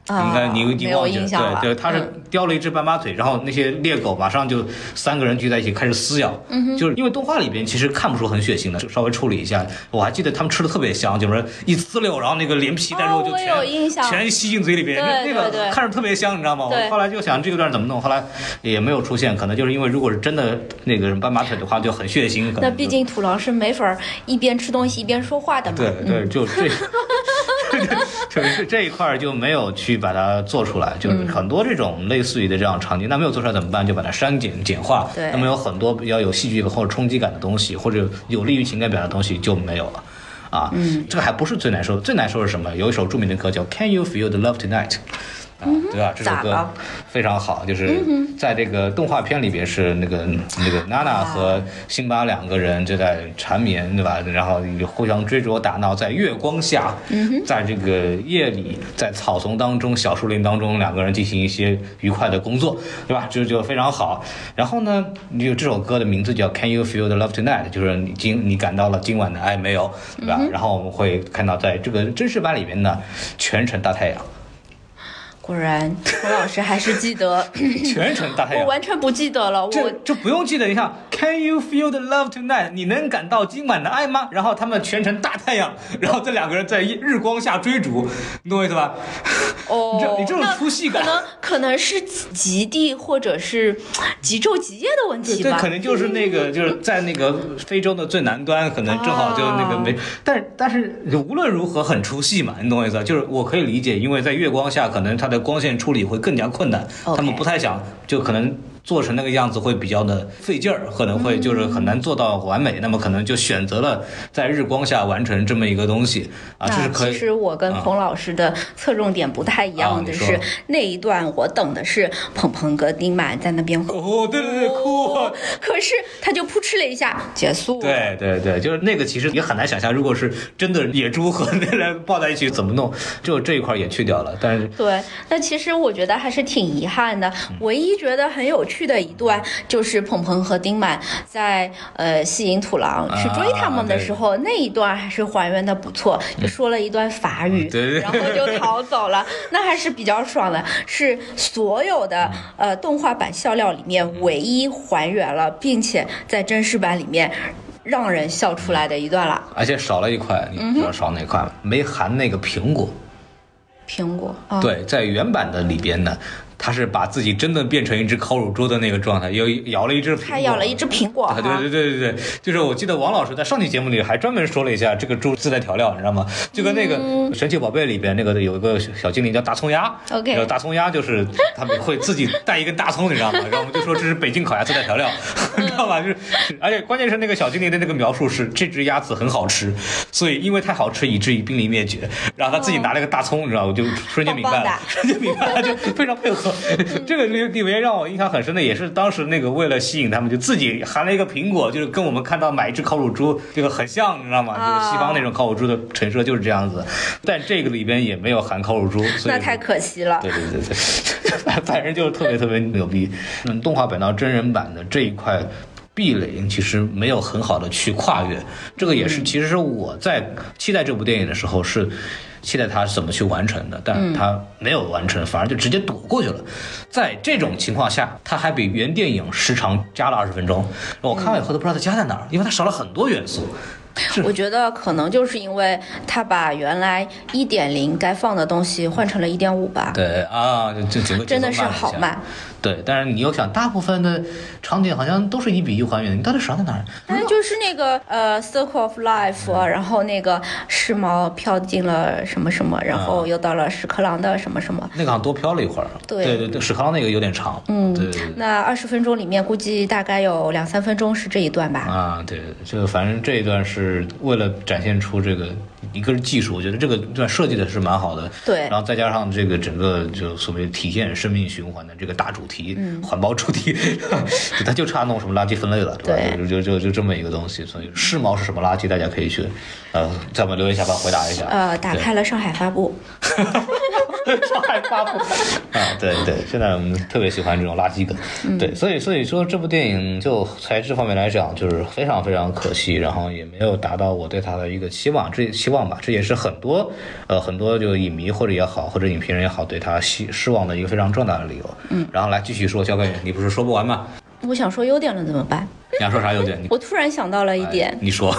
啊应该你有忘记了。对对，他是嗯叼了一只斑马腿，然后那些猎狗马上就三个人聚在一起开始撕咬，嗯就是因为动画里边其实看不出很血腥的，就稍微处理一下。我还记得他们吃的特别香，就是一撕溜，然后那个连皮带肉就全、全吸进嘴里边，对那那对对个看着特别香，你知道吗？对我后来就想这个段怎么弄，后来也没有出现，可能就是因为如果是真的那个斑马腿的话就很血腥，那毕竟土狼是没法一边吃东西一边说话的嘛。对 对，嗯就这，就是这一块就没有去把它做出来，就是很多这种类似于的这样场景，那没有做出来怎么办？就把它删减简化。对那么有很多比较有戏剧或者冲击感的东西，或者有利于情感表达的东西就没有了。啊，嗯，这个还不是最难受的，最难受是什么？有一首著名的歌叫《Can You Feel the Love Tonight》。啊，对吧？这首歌非常好，就是在这个动画片里边是那个那个娜娜和辛巴两个人就在缠绵，对吧？然后互相追逐打闹，在月光下，在这个夜里，在草丛当中、小树林当中，两个人进行一些愉快的工作，对吧？就就非常好。然后呢，你有这首歌的名字叫《Can You Feel the Love Tonight》，就是你今你感到了今晚的爱没有，对吧？然后我们会看到在这个真实版里面呢，全程大太阳，果然，陈老师还是记得，全程大太阳我。完全不记得了。这我这不用记得，你看，Can you feel the love tonight？你能感到今晚的爱吗？然后他们全程大太阳，然后这两个人在日光下追逐，你懂我意思吧？哦，你这你这种那出戏感可能可能是极地或者是极昼极夜的问题吧。可能就是那个，就是在那个非洲的最南端，可能正好就那个没，但是但是无论如何很出戏嘛，你懂我意思吧？就是我可以理解，因为在月光下，可能它的光线处理会更加困难，他们不太想，就可能。做成那个样子会比较的费劲儿，可能会就是很难做到完美，那么可能就选择了在日光下完成这么一个东西啊，这是可以。其实我跟啊彭老师的侧重点不太一啊样的是，那一段我等的是鹏鹏哥丁满在那边哭，哦，对对对，哭。可是他就扑哧了一下结束了。对对对，就是那个，其实也很难想象，如果是真的野猪和那人抱在一起怎么弄，就这一块也去掉了。但是对，那其实我觉得还是挺遗憾的。嗯唯一觉得很有趣的一段，就是鹏鹏和丁满在呃吸引土狼去追他们的时候，那一段还是还原的不错，就说了一段法语，嗯对对对然后就逃走了，那还是比较爽的，是所有的呃动画版笑料里面唯一还原了，并且在真实版里面让人笑出来的一段了。而且少了一块，你知道少哪块吗？没含那个苹果。苹果，啊、对，在原版的里边呢，他是把自己真的变成一只烤乳猪的那个状态，又咬了一只苹果，他咬了一只苹果啊，对对对对对，就是我记得王老师在上期节目里还专门说了一下这个猪自带调料，你知道吗？就跟那个嗯神奇宝贝里边那个有一个小小精灵叫大葱鸭 OK 然后大葱鸭就是他们会自己带一根大葱，你知道吗？然后我们就说这是北京烤鸭自带调料，你知道吧？就是，而且关键是那个小精灵的那个描述是这只鸭子很好吃，所以因为太好吃以至于濒临灭绝，然后他自己拿了个大葱，你知道吗？我就瞬间明白了瞬间明白了，就非常配合。这个里里面让我印象很深的也是当时那个为了吸引他们，就自己含了一个苹果，就是跟我们看到买一只烤乳猪这个很像，你知道吗？就是西方那种烤乳猪的陈设就是这样子，但这个里边也没有含烤乳猪，那太可惜了。对对对对，反 反正就是特别特别牛逼。嗯，动画版到真人版的这一块壁垒其实没有很好的去跨越，这个也是其实是我在期待这部电影的时候是。期待他是怎么去完成的，但是他没有完成，反而就直接躲过去了。在这种情况下，他还比原电影时长加了二十分钟。我看完以后都不知道他加在哪儿，因为他少了很多元素。我觉得可能就是因为他把原来一点零该放的东西换成了一点五吧。对啊，就就整个真的是好慢。对，但是你又想，大部分的场景好像都是一比一还原，你到底少在哪儿？但是就是那个呃，Circle of Life，、啊、然后那个时髦飘进了什么什么，然后又到了屎壳郎的什么什么。那个好像多飘了一会儿。对对对屎壳郎那个有点长。嗯对对对。那二十分钟里面，估计大概有两三分钟是这一段吧。啊，对，这个反正这一段是为了展现出这个一个是技术，我觉得这个段设计的是蛮好的。对然后再加上这个整个就所谓体现生命循环的这个大主题，嗯环保主题，就它就差弄什么垃圾分类了，对吧？对就就就就这么一个东西，所以世贸是什么垃圾，大家可以去呃在我们留言下方回答一下。呃，打开了上海发布，上海发布 啊，对对，现在我们特别喜欢这种垃圾梗，嗯对，所以所以说这部电影就材质方面来讲，就是非常非常可惜，然后也没有达到我对它的一个期望，这期望吧，这也是很多呃很多就影迷或者也好，或者影评人也好，对它失失望的一个非常重大的理由。嗯，然后来继续说，肖根宇，你不是说不完吗？我想说优点了怎么办？你想说啥优点？我突然想到了一点哎，你说啊，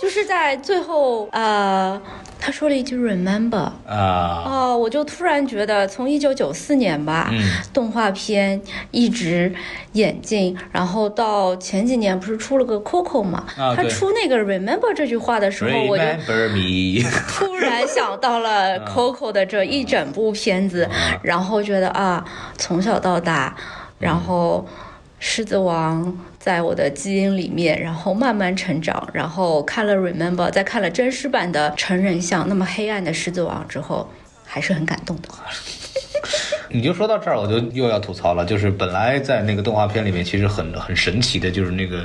就是在最后呃，他说了一句 remember。啊，哦，我就突然觉得，从一九九四年吧，嗯动画片一直演进，然后到前几年不是出了个 Coco 嘛？他出那个 Remember 这句话的时候，我就 Remember me，突然想到了 Coco 的这一整部片子，然后觉得啊，从小到大，然后狮子王在我的基因里面，然后慢慢成长，然后看了 Remember，再看了真实版的成人像那么黑暗的狮子王之后，还是很感动的。你就说到这儿，我就又要吐槽了，就是本来在那个动画片里面，其实很很神奇的，就是那个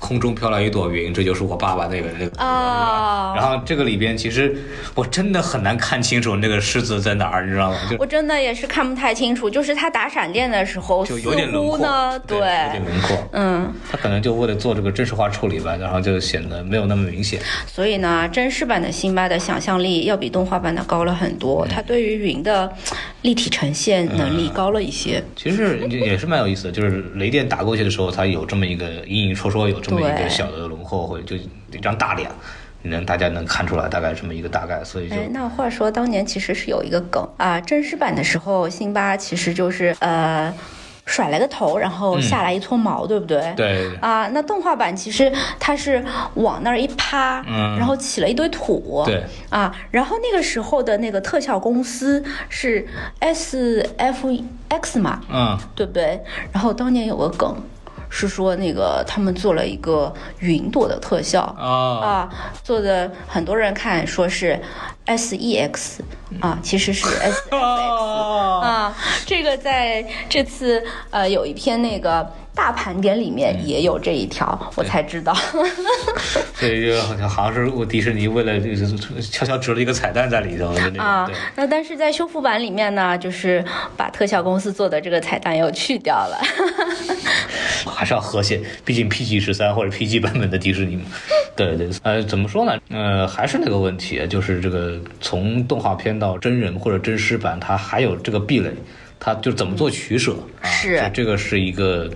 空中飘来一朵云，这就是我爸爸那个那个啊然后这个里边，其实我真的很难看清楚那个狮子在哪儿，你知道吗？就我真的也是看不太清楚，就是他打闪电的时候，就似有点轮廓对，有点轮廓。嗯，他可能就为了做这个真实化处理吧，然后就显得没有那么明显。所以呢，真实版的辛巴的想象力要比动画版的高了很多，他对于云的立体呈现能力高了一些。其实也是蛮有意思的，就是雷电打过去的时候，它有这么一个隐隐绰绰有这么一个对小的轮廓，或者就一张大脸，能大家能看出来大概这么一个大概，所以就哎，那话说，当年其实是有一个梗啊，真实版的时候，辛巴其实就是呃甩了个头，然后下来一撮毛，对不对？。嗯对啊，那动画版其实它是往那儿一趴，嗯然后起了一堆土，对啊，然后那个时候的那个特效公司是 S F X 嘛，嗯对不对？然后当年有个梗，是说那个他们做了一个云朵的特效。啊。啊，做的很多人看说是 S E X 啊，其实是 S F X 啊。啊。这个在这次呃有一篇那个大盘点里面也有这一条，我才知道。所以就好像好像是我迪士尼为了就是悄悄植了一一个彩蛋在里头啊对。，那但是在修复版里面呢，就是把特效公司做的这个彩蛋又去掉了。还是要和谐，毕竟 PG 十三或者 PG 版本的迪士尼嘛。对对，呃，怎么说呢？呃，还是那个问题，就是这个从动画片到真人或者真实版，它还有这个壁垒，它就怎么做取舍啊？是这这个是一个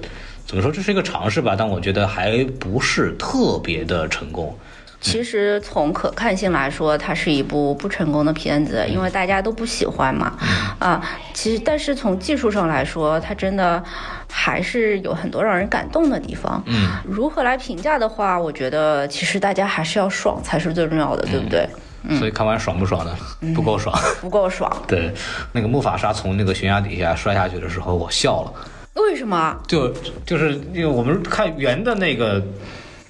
怎么说？这是一个尝试吧，但我觉得还不是特别的成功。其实从可看性来说，它是一部不成功的片子，因为大家都不喜欢嘛。啊，其实但是从技术上来说，它真的还是有很多让人感动的地方。嗯，如何来评价的话，我觉得其实大家还是要爽才是最重要的，对不对？嗯所以看完爽不爽呢？不够爽。不够爽，对，那个木法沙从那个悬崖底下摔下去的时候，我笑了。为什么？就就是因为我们看原的那个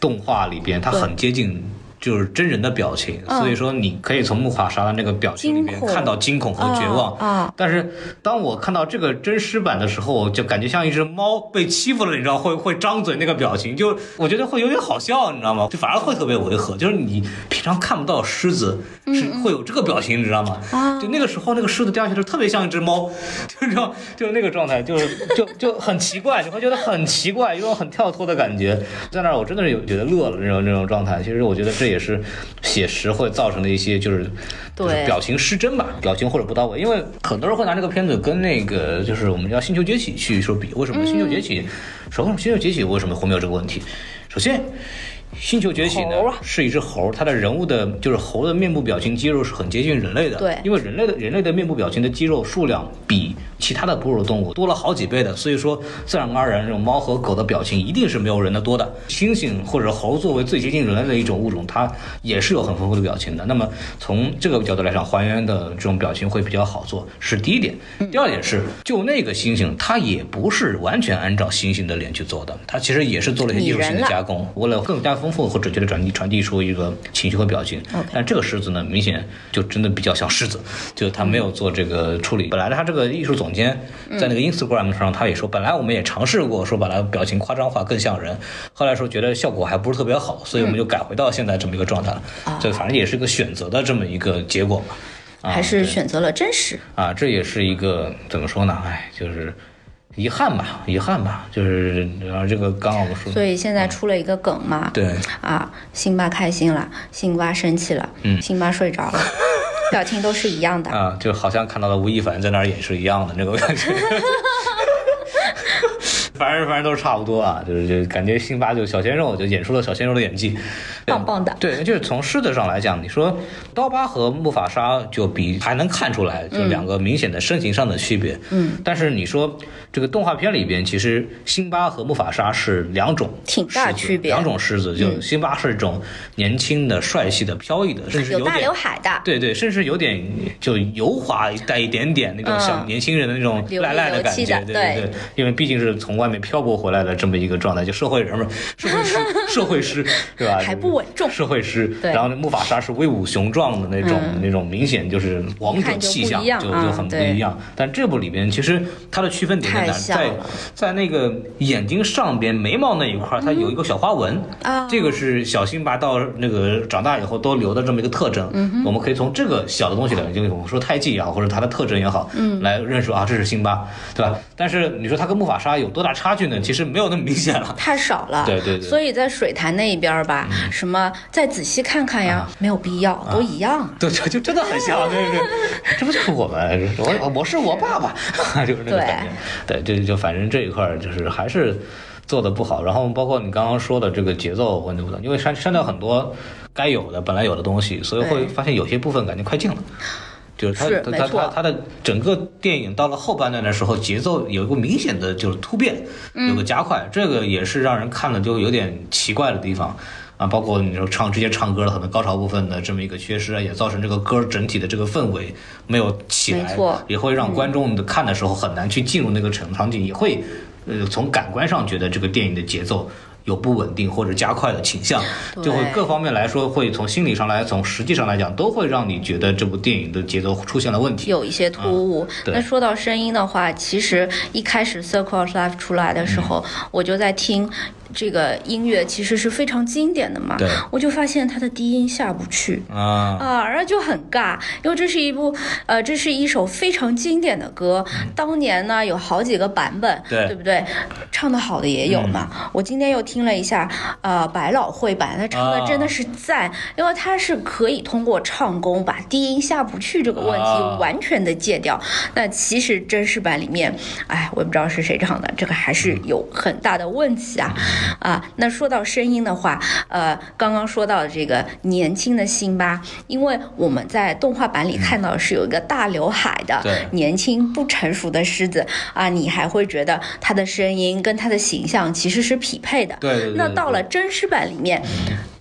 动画里边，它很接近。就是真人的表情，嗯所以说你可以从木法沙的那个表情里面看到惊恐和绝望。啊啊但是当我看到这个真实版的时候，就感觉像一只猫被欺负了，你知道会会张嘴那个表情，就我觉得会有点好笑，你知道吗？就反而会特别违和。就是你平常看不到狮子是会有这个表情，你知道吗？啊就那个时候那个狮子掉下去的时候特别像一只猫，就这样，就那个状态，就是就就很奇怪，你会觉得很奇怪，有种很跳脱的感觉。在那儿我真的是有觉得乐了那种那种状态。其实我觉得这也是写实会造成的一些就是就是对表情失真吧，表情或者不到位。因为很多人会拿这个片子跟那个就是我们叫《星球崛起》去说比，为什么《星球崛起》首先《星球崛起》为什么会没有这个问题？首先。星球崛起呢啊是一只猴，它的人物的就是猴的面部表情肌肉是很接近人类的。对因为人类的人类的面部表情的肌肉数量比其他的哺乳动物多了好几倍的，所以说自然而然这种猫和狗的表情一定是没有人的多的。猩猩或者猴作为最接近人类的一种物种，它也是有很丰富的表情的。那么从这个角度来讲，还原的这种表情会比较好做，是第一点。第二点是，就那个猩猩，它也不是完全按照猩猩的脸去做的，它其实也是做了一些艺术性的加工，为了更加丰富和准确的传递传递出一个情绪和表情。但这个狮子呢，明显就真的比较像狮子，就他没有做这个处理。本来他这个艺术总监在那个 Instagram 上，他也说，本来我们也尝试过说把它表情夸张化更像人，后来说觉得效果还不是特别好，所以我们就改回到现在这么一个状态了。这反正也是一个选择的这么一个结果还是选择了真实？啊，这也是一个怎么说呢？哎，就是遗憾吧，遗憾吧，就是然后这个刚好我说，所以现在出了一个梗嘛，对啊，辛巴开心了，辛巴生气了，嗯辛巴睡着了，表情都是一样的。啊，就好像看到了吴亦凡在那儿演是一样的那个感觉。反正反正都是差不多啊，就是就感觉辛巴就小鲜肉就演出了小鲜肉的演技，棒棒的对，就是从狮子上来讲，你说刀疤和木法沙就比还能看出来，就两个明显的身形上的区别。嗯，但是你说这个动画片里边，其实辛巴和木法沙是两种挺大狮子区别两种狮子，就嗯辛巴是一种年轻的、帅气的、飘逸的，甚至有大点刘海的，对对，甚至有点就油滑带一点点那种小嗯年轻人的那种赖赖的感觉，对对对因为毕竟是从外面漂泊回来的这么一个状态，就社会人嘛，社会师，社会师，对吧？还不稳重社会师，对然后那木法沙是威武雄壮的那种，嗯那种明显就是王者气象，就就啊很不一样。但这部里边其实它的区分点在哪？在在那个眼睛上边眉毛那一块，它有一个小花纹啊这个是小辛巴到那个长大以后都留的这么一个特征。嗯我们可以从这个小的东西来，就我们说胎记也好，或者它的特征也好，嗯来认识啊，这是辛巴，对吧？但是你说它跟木法沙有多大差距呢？其实没有那么明显了。太少了。对对对所以在水潭那一边儿吧，什么再仔细看看呀，没有必要，都一样。对，就就真的很像，对对对，这不就是我们？我我是我爸爸，就是那个感觉。对，就就反正这一块就是还是做的不好。然后包括你刚刚说的这个节奏问题因为删删掉很多该有的本来有的东西，所以会发现有些部分感觉快进了。就是它它它是没错。它它的整个电影到了后半段的时候，节奏有一个明显的就是突变，有个加快，这个也是让人看了就有点奇怪的地方。啊，包括你说唱直接唱歌的很多高潮部分的这么一个缺失啊，也造成这个歌整体的这个氛围没有起来，也会让观众的看的时候很难去进入那个场场景，也会呃从感官上觉得这个电影的节奏有不稳定或者加快的倾向，就会各方面来说会从心理上来，从实际上来讲都会让你觉得这部电影的节奏出现了问题。有一些突兀。对那说到声音的话，其实一开始《Circle of Life》出来的时候，嗯我就在听这个音乐，其实是非常经典的嘛。我就发现它的低音下不去。啊，啊，然后就很尬，因为这是一部，呃，这是一首非常经典的歌，当年呢有好几个版本，对不对？唱的好的也有嘛。我今天又听了一下，呃，百老汇版，他唱的真的是赞，因为他是可以通过唱功把低音下不去这个问题啊完全的戒掉。那其实真实版里面，哎，我也不知道是谁唱的，这个还是有很大的问题啊。啊。那说到声音的话，呃，刚刚说到这个年轻的辛巴，因为我们在动画版里看到是有一个大刘海的、年轻不成熟的狮子啊，你还会觉得他的声音跟他的形象其实是匹配的。对对对那到了真实版里面。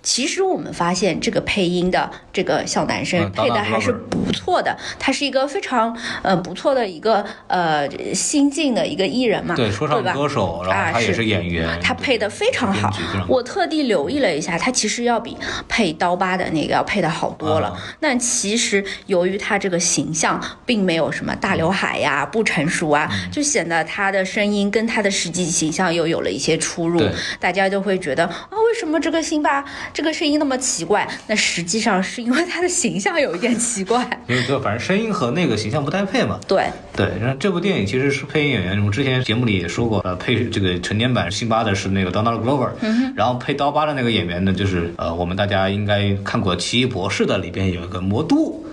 其实我们发现，这个配音的这个小男生嗯配的还是不错的，他是一个非常呃不错的一个呃新晋的一个艺人嘛，对，说唱歌手，然啊后他也是演员，他配的非常好。我特地留意了一下，他其实要比配刀疤的那个要配的好多了啊。但其实由于他这个形象并没有什么大刘海呀、不成熟啊，嗯就显得他的声音跟他的实际形象又有了一些出入。大家就会觉得啊，为什么这个辛巴这个声音那么奇怪？那实际上是因为他的形象有一点奇怪。因为就反正声音和那个形象不搭配嘛。对，对，然后这部电影其实是配音演员，我们之前节目里也说过，呃，配这个成年版辛巴的是那个 Donald Glover，、然后配刀疤的那个演员呢，就是呃，我们大家应该看过《奇异博士》的里边有一个魔都。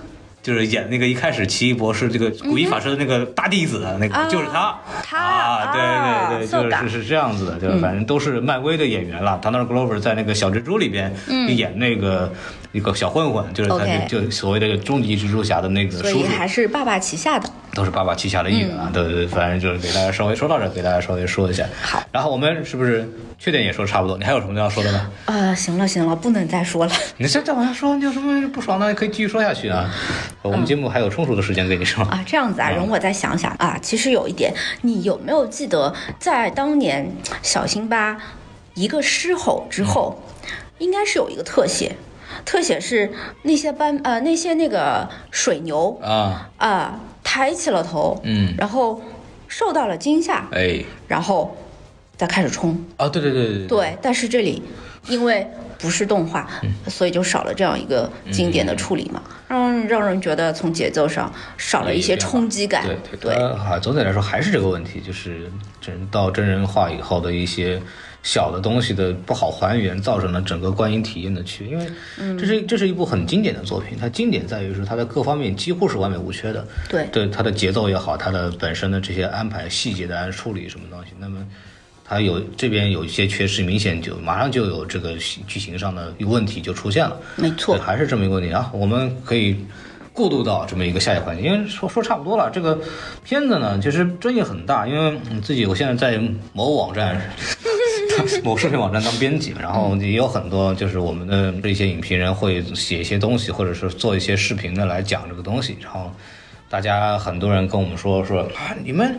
就是演那个一开始奇异博士这个古一法师的那个大弟子的那个，啊就是他，他啊，对对对，啊就是是是这样子的，就是反正都是漫威的演员了。Donald Glover 在那个小蜘蛛里边演那个一个小混混，就是他就就所谓的终极蜘蛛侠的那个所以。还是爸爸旗下的。都是爸爸旗下的艺人啊，对对对，反正就是给大家稍微说到这儿，给大家稍微说一下。好，然后我们是不是缺点也说差不多？你还有什么要说的吗？呃，行了行了，不能再说了。你这再往下说，你有什么不爽的可以继续说下去啊。我们节目还有充足的时间跟你说。啊，这样子啊，容我再想想啊。其实有一点，你有没有记得，在当年小辛巴一个狮吼之后，应该是有一个特写，特写是那些斑呃那些那个水牛啊，啊、抬起了头，嗯，然后受到了惊吓，哎，然后再开始冲。啊，对对对对对，但是这里因为不是动画，嗯。所以就少了这样一个经典的处理嘛，让让人觉得从节奏上少了一些冲击感。对对对，啊，总体来说还是这个问题，就是真到真人化以后的一些小的东西的不好还原，造成了整个观影体验的区别。因为这是这是一部很经典的作品，它经典在于是它的各方面几乎是完美无缺的。对对它的节奏也好，它的本身的这些安排、细节的安处理什么东西，那么它有这边有一些缺失，明显就马上就有这个剧情上的问题就出现了。没错，还是这么一个问题啊。我们可以过渡到这么一个下一环节，因为说说差不多了。这个片子呢，其实争议很大，因为嗯自己我现在在某网站。某视频网站当编辑，然后也有很多就是我们的这些影评人会写一些东西，或者是做一些视频的来讲这个东西。然后大家很多人跟我们说说啊，你们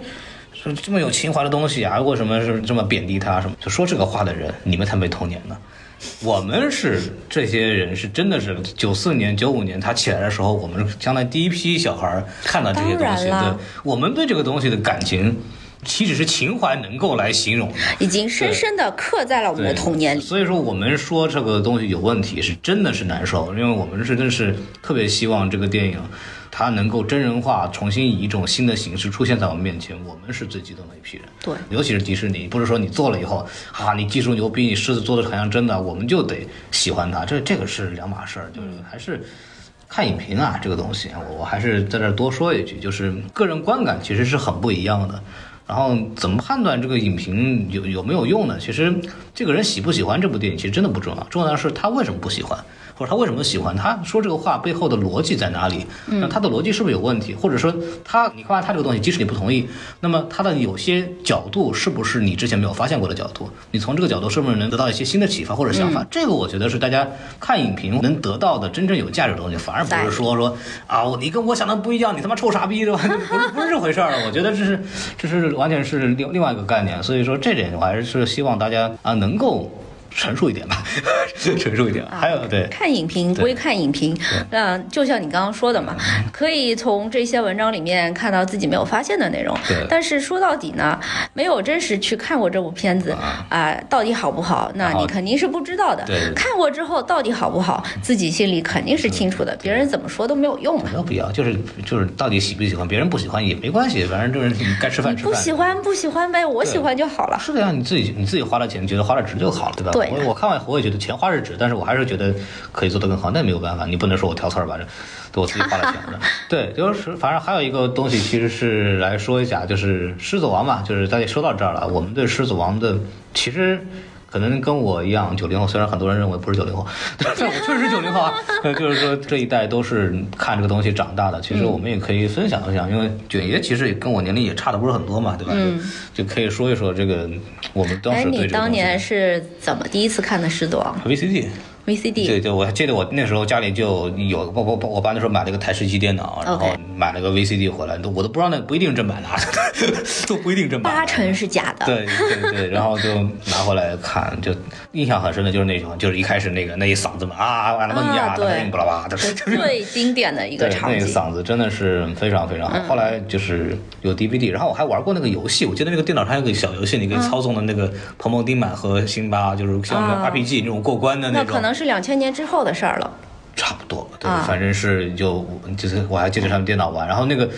说这么有情怀的东西啊，为什么是这么贬低他？什么就说这个话的人，你们才没童年呢。我们是这些人，是真的是九四年、九五年他起来的时候，我们是将来第一批小孩看到这些东西，对，我们对这个东西的感情，岂止是情怀能够来形容的。已经深深的刻在了我们的童年里。所以说，我们说这个东西有问题，是真的是难受，因为我们是真的是特别希望这个电影它能够真人化，重新以一种新的形式出现在我们面前，我们是最激动的一批人。对尤其是迪士尼，不是说你做了以后啊，你技术牛逼，你狮子做的好像真的，我们就得喜欢它，这这个是两码事儿，就是还是。看影评啊，这个东西，我我还是在这儿多说一句，就是个人观感其实是很不一样的。然后怎么判断这个影评有有没有用呢？其实这个人喜不喜欢这部电影，其实真的不重要，重要的是他为什么不喜欢，或者他为什么喜欢，他说这个话背后的逻辑在哪里？那他的逻辑是不是有问题？或者说他你看完他这个东西，即使你不同意，那么他的有些角度是不是你之前没有发现过的角度？你从这个角度是不是能得到一些新的启发或者想法？这个我觉得是大家看影评能得到的真正有价值的东西，反而不是说说啊，你跟我想的不一样，你他妈臭傻逼，对吧？不是不是这回事儿。我觉得这是这是完全是另另外一个概念。所以说这点我还是希望大家啊能够成熟一点吧，成熟一点。还有对。看影评归看影评，那，就像你刚刚说的嘛，可以从这些文章里面看到自己没有发现的内容对。但是说到底呢，没有真实去看过这部片子啊、到底好不好，那你肯定是不知道的对对对。看过之后到底好不好，自己心里肯定是清楚的，别人怎么说都没有用嘛没。有必要，就是就是到底喜不喜欢，别人不喜欢也没关系，反正就是你该吃饭吃饭。不喜欢不喜欢呗，我喜欢就好了。是的呀，你自己你自己花了钱，觉得花了值就好了，对吧？对我我看完我也觉得钱花是值，但是我还是觉得可以做得更好，那没有办法，你不能说我挑刺儿吧，这都我自己花了钱的。对，就是反正还有一个东西，其实是来说一下，就是《狮子王》嘛，就是大家说到这儿了，我们对《狮子王》的其实。可能跟我一样九零后，虽然很多人认为不是九零后，但我确实是九零后啊。呃 就是说这一代都是看这个东西长大的。其实我们也可以分享一下，因为卷爷其实也跟我年龄也差的不是很多嘛，对吧？就就可以说一说这个我们当哎，时对这你当年是怎么第一次看的《狮子王 VCD。》VCD？对对，我还记得我那时候家里就有，我我我爸那时候买了个台式机电脑，然后买了个 VCD 回来，都我都不知道那不一定正版的啊，都不一定正版。八成是假的。对对对，然后就拿回来看，就印象很深的就是那句话，就是一开始那个那一嗓子嘛啊，完了蹦呀，啊对巴拉巴拉，就是最经典的一个场景，那个。嗓子真的是非常非常好。后来就是有 DVD，然后我还玩过那个游戏，我记得那个电脑上有个小游戏，你可以操纵的那个彭彭丁满和辛巴，就是像 RPG 那种过关的那种。是两千年之后的事儿了。差不多，对，啊反正是就就是我还记得上电脑玩，然后那个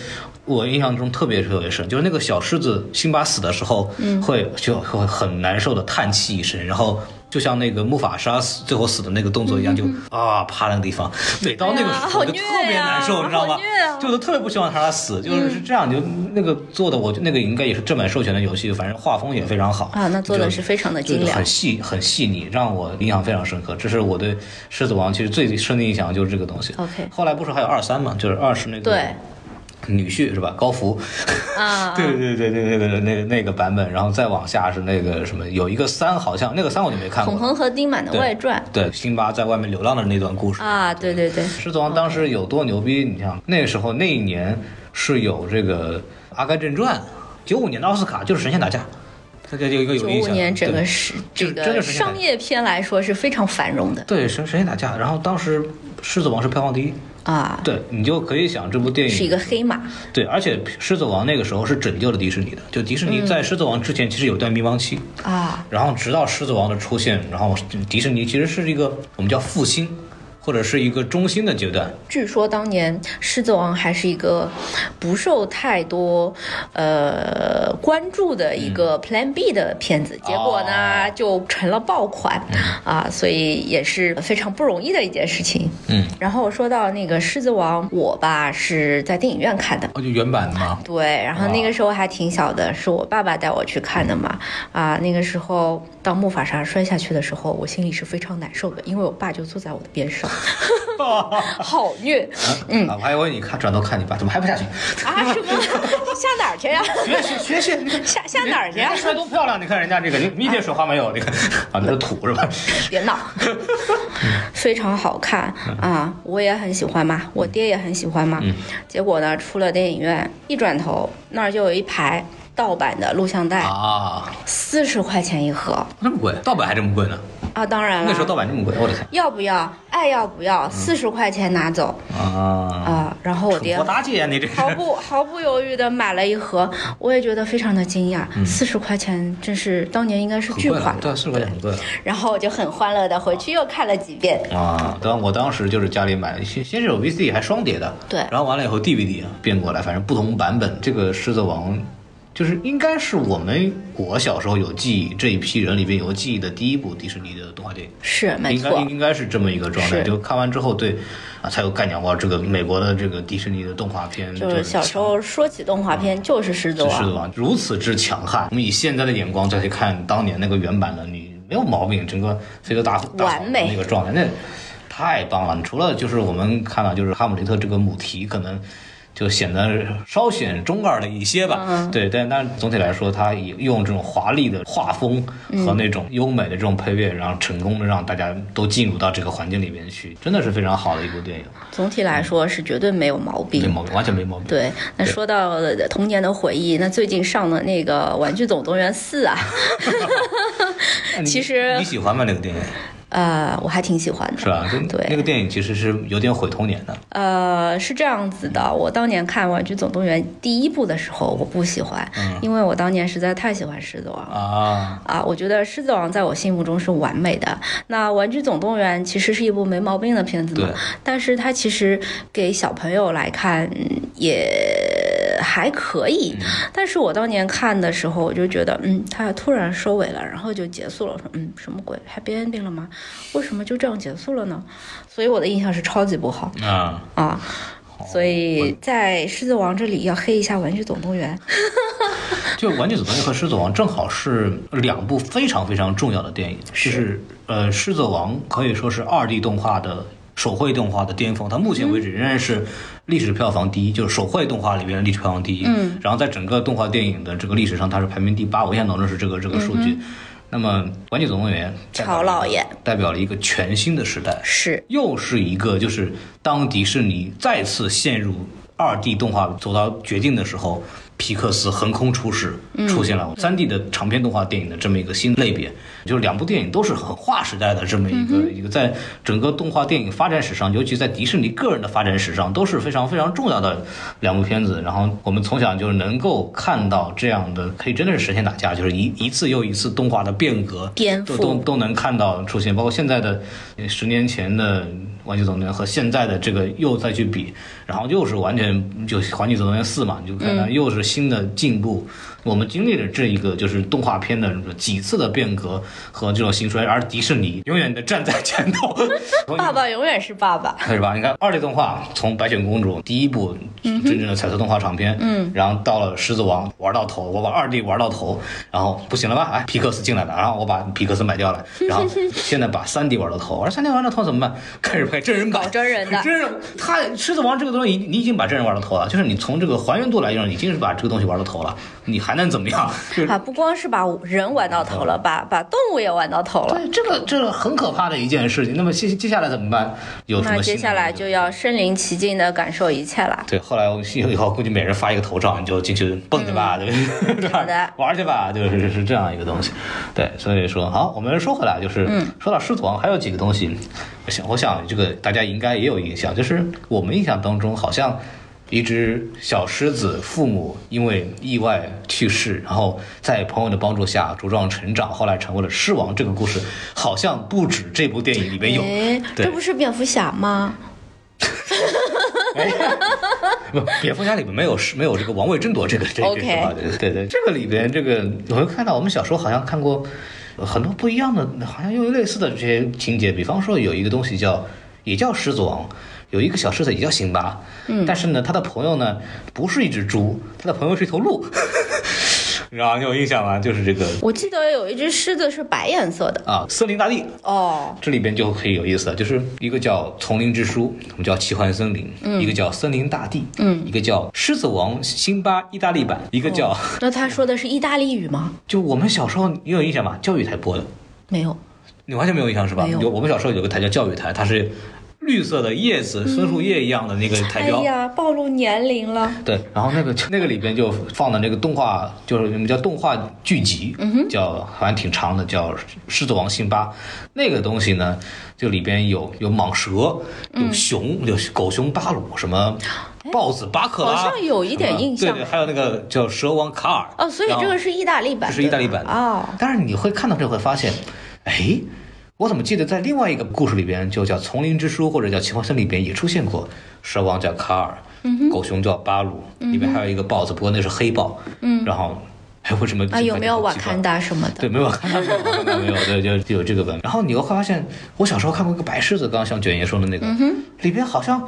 我印象中特别特别深，就是那个小狮子辛巴死的时候，嗯会就会很难受的叹气一声，然后。就像那个木法沙死最后死的那个动作一样，就啊趴那个地方，每到那个时候我就特别难受，你知道吗？就我都特别不希望他死，就是是这样，就那个做的，我那个应该也是正版授权的游戏，反正画风也非常好啊那做的是非常的精良就是很细很细腻，让我印象非常深刻。这是我对《狮子王》其实最深的印象就是这个东西。OK 后来不是还有二三嘛？就是二是那个对女婿是吧？高福，啊，对对对对，那个那个那个版本，然后再往下是那个什么，有一个三好像那个三我就没看过。孔恒和丁满的对外传对，辛巴在外面流浪的那段故事。啊，对对对，狮子王当时有多牛逼？你想那时候那一年是有这个《阿甘正传》，九五年的奥斯卡就是神仙打架，大家就一个有九印象。五年整个是这个商业片来说是非常繁荣的对神神仙打架，然后当时《狮子王》是票房第一，啊，对你就可以想这部电影是一个黑马对，而且《狮子王》那个时候是拯救了迪士尼的，就迪士尼在《狮子王》之前其实有段迷茫期，啊，然后直到《狮子王》的出现，然后迪士尼其实是一个我们叫复兴，或者是一个中心的阶段。据说当年《狮子王》还是一个不受太多呃关注的一个 Plan B 的片子，结果呢哦就成了爆款啊，所以也是非常不容易的一件事情。嗯，然后说到那个《狮子王》，我吧是在电影院看的。哦，就原版的吗？对，然后那个时候还挺小的，是我爸爸带我去看的嘛。啊，那个时候当木法沙摔下去的时候，我心里是非常难受的，因为我爸就坐在我的边上，好虐嗯，啊，我还以为你看转头看你爸，怎么还不下去？啊！什么？下哪儿去呀、学学学学，你看下下哪儿去呀、摔多漂亮！你看人家这个，你你一点水花没有？你看 啊，那是土是吧？别闹，非常好看啊！我也很喜欢嘛，我爹也很喜欢嘛。结果呢，出了电影院，一转头那儿就有一排盗版的录像带，啊，四十块钱一盒这么贵，盗版还这么贵呢？啊！当然了，那时候盗版这么贵，我的天要不要？爱要不要？四十块钱拿走啊！啊！然后我爹我大姐呀，你这毫不毫不犹豫的买了一盒，我也觉得非常的惊讶，四十块钱真是当年应该是巨款对，四十块钱很贵了。然后我就很欢乐的回去又看了几遍。啊，当我当时就是家里买，先先是有 VCD 还双碟的，对然后完了以后 DVD 变过来，反正不同版本。这个《狮子王》就是应该是我们我小时候有记忆这一批人里边有记忆的第一部迪士尼的动画电影，是没错，应该应该是这么一个状态。就看完之后，对啊，才有概念哇，这个美国的这个迪士尼的动画片就是小时候说起动画片就是《狮子王是狮子》，王如此之强悍，我们以现在的眼光再去看当年那个原版的，你没有毛病，整个非洲大大完美那个状态，那太棒了。除了就是我们看到就是哈姆雷特这个母题可能。就显得稍显中二了一些吧，嗯对，但但总体来说，他也用这种华丽的画风嗯和那种优美的这种配乐，然后成功的让大家都进入到这个环境里面去，真的是非常好的一部电影，总体来说是绝对没有毛病。没毛病，完全没毛病。对，那说到呃童年的回忆，那最近上的那个《玩具总动员四》啊，其实你喜欢吗？那个电影呃，我还挺喜欢的。是吧？就对那个电影其实是有点毁童年的。呃，是这样子的，我当年看《玩具总动员》第一部的时候，我不喜欢，因为我当年实在太喜欢狮子王了。啊，啊，我觉得《狮子王》在我心目中是完美的。那《玩具总动员》其实是一部没毛病的片子嘛对，但是它其实给小朋友来看嗯也还可以。但是我当年看的时候，我就觉得，嗯，它突然收尾了，然后就结束了。我说，嗯，什么鬼？Happy ending 了吗？为什么就这样结束了呢？所以我的印象是超级不好啊，啊。所以在《狮子王》这里要黑一下《玩具总动员》就《玩具总动员》和《狮子王》正好是两部非常非常重要的电影，就是呃，《狮子王》可以说是二 D 动画的手绘动画的巅峰，它目前为止仍然是历史票房第一，就是手绘动画里面的历史票房第一。嗯，然后在整个动画电影的这个历史上，它是排名第八，我印象当中是这个这个数据。那么，《玩具总动员》曹老爷代表了一个全新的时代，是。又是一个就是当迪士尼再次陷入二 D 动画走到绝境的时候，皮克斯横空出世，出现了三 D 的长篇动画电影的这么一个新类别。就是两部电影都是很划时代的这么一个、一个，在整个动画电影发展史上，尤其在迪士尼个人的发展史上，都是非常非常重要的两部片子。然后我们从小就能够看到这样的，可以真的是神仙打架，就是一一次又一次动画的变革，颠覆都都都能看到出现，包括现在的呃十年前的。玩具总动员和现在的这个又再去比，然后又是完全就玩具总动员四嘛，你就看到又是新的进步。我们经历了这一个就是动画片的几次的变革和这种兴衰，而迪士尼永远的站在前头。爸爸永远是爸爸。是吧？你看二 D 动画从白雪公主第一部真正的彩色动画长片，嗯，然后到了狮子王玩到头，我把二 D 玩到头，然后不行了吧？哎，皮克斯进来了，然后我把皮克斯买掉了，然后现在把三 D 玩到头，我说三 D 玩到头怎么办？开始拍真人版，搞真人的真人。他狮子王这个东西，你已经把真人玩到头了，就是你从这个还原度来讲，已经是把这个东西玩到头了，你还能怎么样？就是啊，不光是把人玩到头了，把把动物也玩到头了。对，这个这个很可怕的一件事情。那么接接下来怎么办？有什么那接下来就要身临其境的感受一切了。对，后来我们以后估计每人发一个头照，你就进去蹦去吧，对不对？好的 玩去吧，就是是是这样一个东西。对，所以说好，我们说回来，就是、说到狮子王，还有几个东西，我想我想这个大家应该也有印象，就是我们印象当中好像。一只小狮子，父母因为意外去世，然后在朋友的帮助下茁壮成长，后来成为了狮王。这个故事好像不止这部电影里面有，哎，对这不是蝙蝠侠吗？不，蝙蝠侠里面没有是没有这个王位争夺这个这个对对对，这个里边这个我会看到我们小时候好像看过呃很多不一样的，好像又有类似的这些情节，比方说有一个东西叫也叫狮子王。有一个小狮子也叫辛巴，嗯，但是呢，他的朋友呢不是一只猪，他的朋友是一头鹿，你知道你有印象吗？就是这个我记得有一只狮子是白颜色的。啊，森林大地，哦，这里边就可以有意思了，就是一个叫《丛林之书》，我们叫奇幻森林，一个叫森林大地，嗯，一个叫狮子王辛巴意大利版，一个叫、那他说的是意大利语吗？就我们小时候你有印象吗？教育台播的，没有。你完全没有印象是吧？有我们小时候有个台叫教育台，它是绿色的叶子，松树叶一样的那个台标。哎呀，暴露年龄了。对，然后那个那个里边就放的那个动画，就是我们叫动画剧集，叫好像挺长的，叫《狮子王辛巴》。那个东西呢，就里边有有蟒蛇，有熊，有狗熊巴鲁，什么豹子巴克拉，好像有一点印象对对，还有那个叫蛇王卡尔。哦，所以这个是意大利版，这是意大利版的哦。但是你会看到这会发现，哎，我怎么记得在另外一个故事里边，就叫《丛林之书》或者叫《奇幻森林》里边也出现过，蛇王叫卡尔，狗熊叫巴鲁，里面还有一个豹子，不过那是黑豹。嗯，然后。哎，为什么啊，有没有瓦坎达什么的？对，没有看到没有，没有，对，就就有这个本。然后你又会发现，我小时候看过一个白狮子，刚刚像卷爷说的那个，里边好像，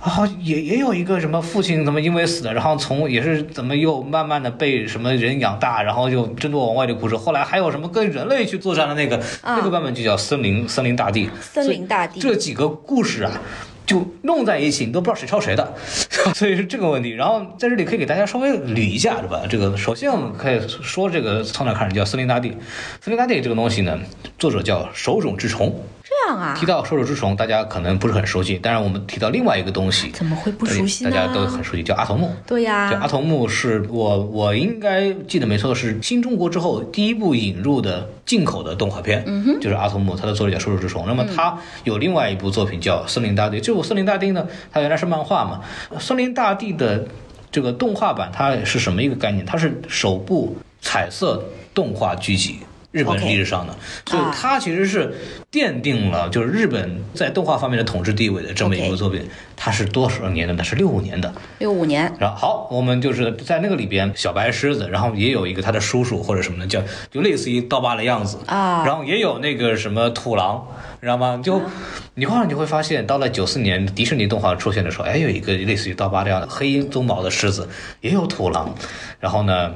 好、也也有一个什么父亲怎么因为死了，然后从也是怎么又慢慢的被什么人养大，然后又争夺王位的故事。后来还有什么跟人类去作战的那个，那个版本就叫森林森林大地。森林大地这几个故事啊。就弄在一起，你都不知道谁抄谁的，所以是这个问题。然后在这里可以给大家稍微捋一下，是吧？这个首先我们可以说这个从哪开始叫森林大地。森林大地这个东西呢，作者叫手冢治虫。这样啊提？到手冢治虫，大家可能不是很熟悉，但是我们提到另外一个东西，怎么会不熟悉呢？大家都很熟悉，叫阿童木。对呀、就阿童木是我我应该记得没错，是新中国之后第一部引入的进口的动画片，嗯哼，就是阿童木，它的作者叫手冢治虫。那么他有另外一部作品叫《森林大帝》，这部《森林大帝》呢，它原来是漫画嘛，《森林大帝》的这个动画版它是什么一个概念？它是首部彩色动画剧集。日本历史上的所以啊它其实是奠定了就是日本在动画方面的统治地位的这么一部 OK 作品。它是多少年的？它是六五年的。六五年，然后好，我们就是在那个里边，小白狮子，然后也有一个他的叔叔或者什么的，叫就类似于刀疤的样子啊然后也有那个什么土狼，你知道吗？就你后来你会发现，到了九四年迪士尼动画出现的时候，哎，有一个类似于刀疤这样的黑鬃毛的狮子，也有土狼，然后呢。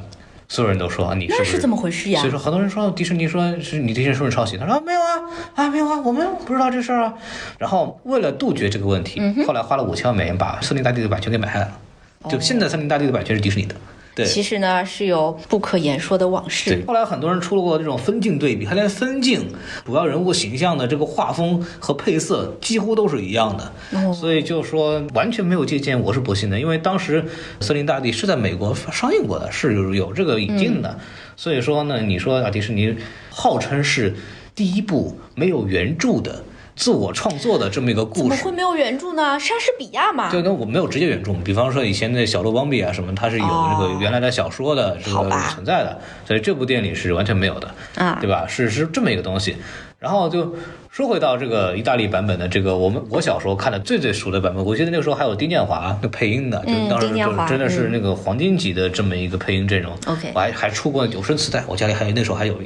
所有人都说啊你是不那是怎么回事呀所以说很多人说迪士尼说是你迪士尼是不是抄袭？他说、啊没有啊啊没有啊，我们不知道这事儿啊。然后为了杜绝这个问题，嗯后来花了五千万美元把森林大地的版权给买下来了。就现在森林大地的版权是迪士尼的。对，其实呢是有不可言说的往事。对，。后来很多人出了过这种分镜对比，他连分镜、主要人物形象的这个画风和配色几乎都是一样的，哦。所以就说完全没有借鉴，我是不信的。因为当时《森林大地》是在美国上映过的，是有有这个引进的，嗯。所以说呢，你说啊，迪士尼号称是第一部没有原著的自我创作的这么一个故事怎么会。没有原著呢？莎士比亚嘛。对，那我没有直接原著，比方说以前的小鹿邦比啊什么，它是有这个哦原来的小说的这个存在的，所以这部电影里是完全没有的。啊对吧？是是这么一个东西。然后就说回到这个意大利版本的这个，我们我小时候看的最最熟的版本，我记得那个时候还有丁建华那配音的，就当时就真的是嗯那个黄金级的这么一个配音阵容。OK 我还还出过有声磁带，我家里还有那时候还有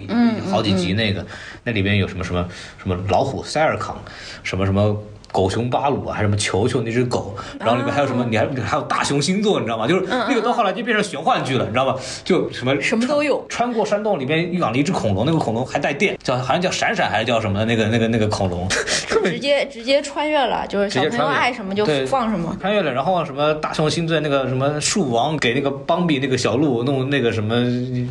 好几集那个，那里边有什么什么什么老虎塞尔康，什么什么。狗熊巴鲁啊，还有什么球球那只狗，然后里面还有什么，你还还有大熊星座，你知道吗？就是那个到后来就变成玄幻剧了，你知道吗？就什么什么都有穿过山洞里面养了一只恐龙，那个恐龙还带电，叫好像叫闪闪还是叫什么的那个那个那个恐龙，直接直接穿越了，就是小朋友爱什么就放什么。穿越了，然后什么大熊星座那个什么树王给那个邦比那个小鹿弄那个什么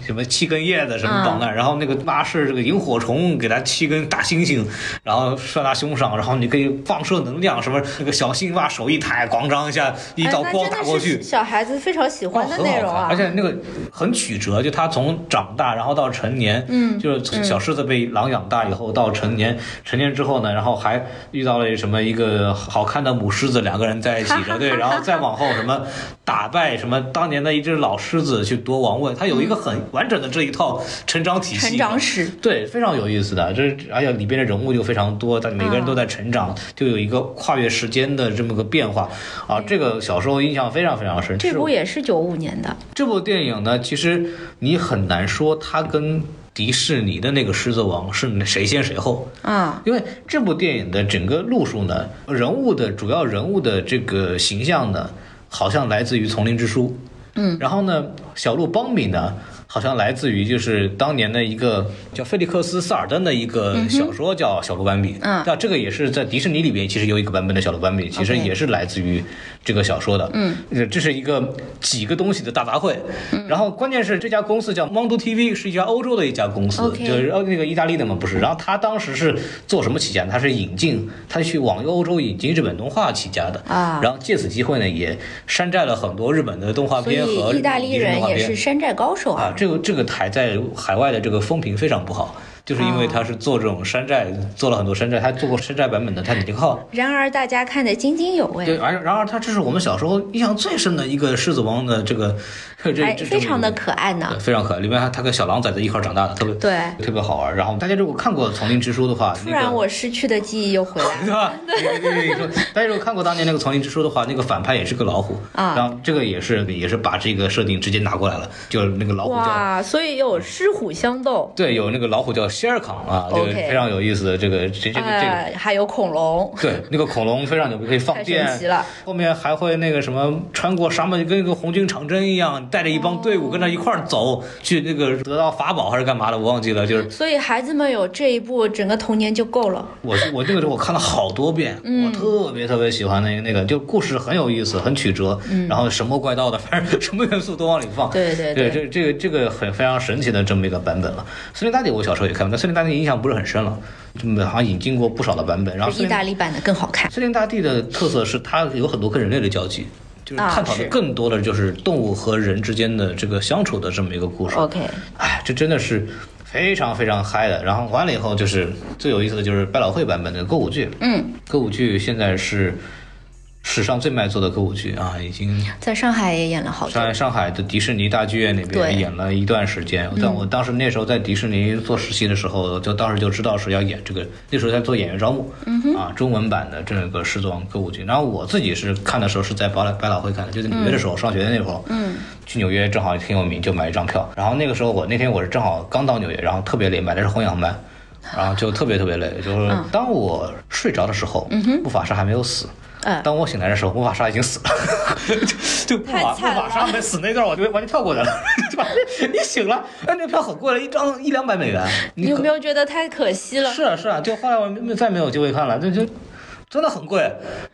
什么七根叶子什么绑那儿，然后那个拉是这个萤火虫给它七根大猩猩，然后射他胸上，然后你可以放射能量，什么那个小青蛙手一抬，咣当一下一哎道光打过去是。小孩子非常喜哦，欢的内容啊，而且那个很曲折，就他从长大，然后到成年，嗯就是从小狮子被狼养大以后到成年，成年之后呢，然后还遇到了什么一个好看的母狮子，两个人在一起着，对，然后再往后什么打败什么当年的一只老狮子去夺王位，他有一个很完整的这一套成长体系，成长史。对，非常有意思的，这而且里边的人物就非常多，但每个人都在成长，就有一个跨越时间的这么个变化啊。这个小时候印象非常非常深。这部也是九五年的，这部电影呢，其实你很难说它跟迪士尼的那个《狮子王》是谁先谁后，啊，因为这部电影的整个路数呢，人物的主要人物的这个形象呢，好像来自于《丛林之书》，嗯，然后呢，小鹿邦比呢。好像来自于就是当年的一个叫菲利克斯·萨尔登的一个小说，叫《小鹿斑比》。嗯那这个也是在迪士尼里边，其实有一个版本的小鹿斑比，其实也是来自于这个小说的。嗯，这是一个几个东西的大杂烩。然后关键是这家公司叫 Mondo TV，是一家欧洲的一家公司就是呃那个意大利的嘛，不是。然后他当时是做什么起家？他是引进，他去往欧洲引进日本动画起家的啊然后借此机会呢，也山寨了很多日本的动画片和意大利人也是山寨高手啊，这个这个台在海外的这个风评非常不好，就是因为他是做这种山寨，做了很多山寨，他做过山寨版本的《泰坦尼克号》。然而大家看得津津有味对，而然而他这是我们小时候印象最深的一个狮子王的这个这这还非常的可爱呢非常可爱。里面还他跟小狼崽子一块长大的，特别对特别好玩。然后大家如果看过《丛林之书》的话，突然我失去的记忆又回来了。对对对，大家如果看过当年那个《丛林之书》的话，那个反派也是个老虎啊然后这个也是也是把这个设定直接拿过来了，就是那个老虎叫哇，所以有狮虎相斗，对，有那个老虎叫谢尔康啊，这个非常有意思的这个这这个这个。呃，还有恐龙，对，那个恐龙非常牛逼，可以放太电。后面还会那个什么，穿过沙漠，就跟一个红军长征一样，带着一帮队伍跟着一块儿走，去那个得到法宝还是干嘛的，我忘记了。就是所以孩子们有这一部，整个童年就够了。我我那个时候我看了好多遍，嗯我特别特别喜欢那个那个，就故事很有意思，很曲折，然后神魔怪盗的，反正什么元素都往里放。对对，对这这个这个很非常神奇的这么一个版本了。森林大帝我小时候也看过，但森林大地印象不是很深了，就好像引进过不少的版本。然后森意大利版的更好看。森林大地的特色是它有很多跟人类的交集，就是啊探讨的更多的就是动物和人之间的这个相处的这么一个故事。OK，哎，这真的是非常非常嗨的。然后完了以后，就是最有意思的就是百老汇版本的歌舞剧。嗯，歌舞剧现在是史上最卖座的歌舞剧啊，已经在上海也演了好多。在上海的迪士尼大剧院那对边演了一段时间。但我当时那时候在迪士尼做实习的时候，就当时就知道是要演这个，那时候在做演员招募，啊，中文版的这个《狮子王》歌舞剧。然后我自己是看的时候是在百老百老汇看的，就在纽约的时候，上学的那会儿，嗯，去纽约正好挺有名，就买一张票。然后那个时候我那天我是正好刚到纽约，然后特别累，买的是红眼班。然后就特别特别累，就是当我睡着的时候，布法沙还没有死，嗯当我醒来的时候，魔法沙已经死了，就就魔法魔法沙没死那段，我就完全跳过去了，对吧？你醒了，哎，那票很贵了，一张一两百美元，你有没有觉得太可惜了？是啊是啊，就后来我没再没有机会看了，就就。真的很贵，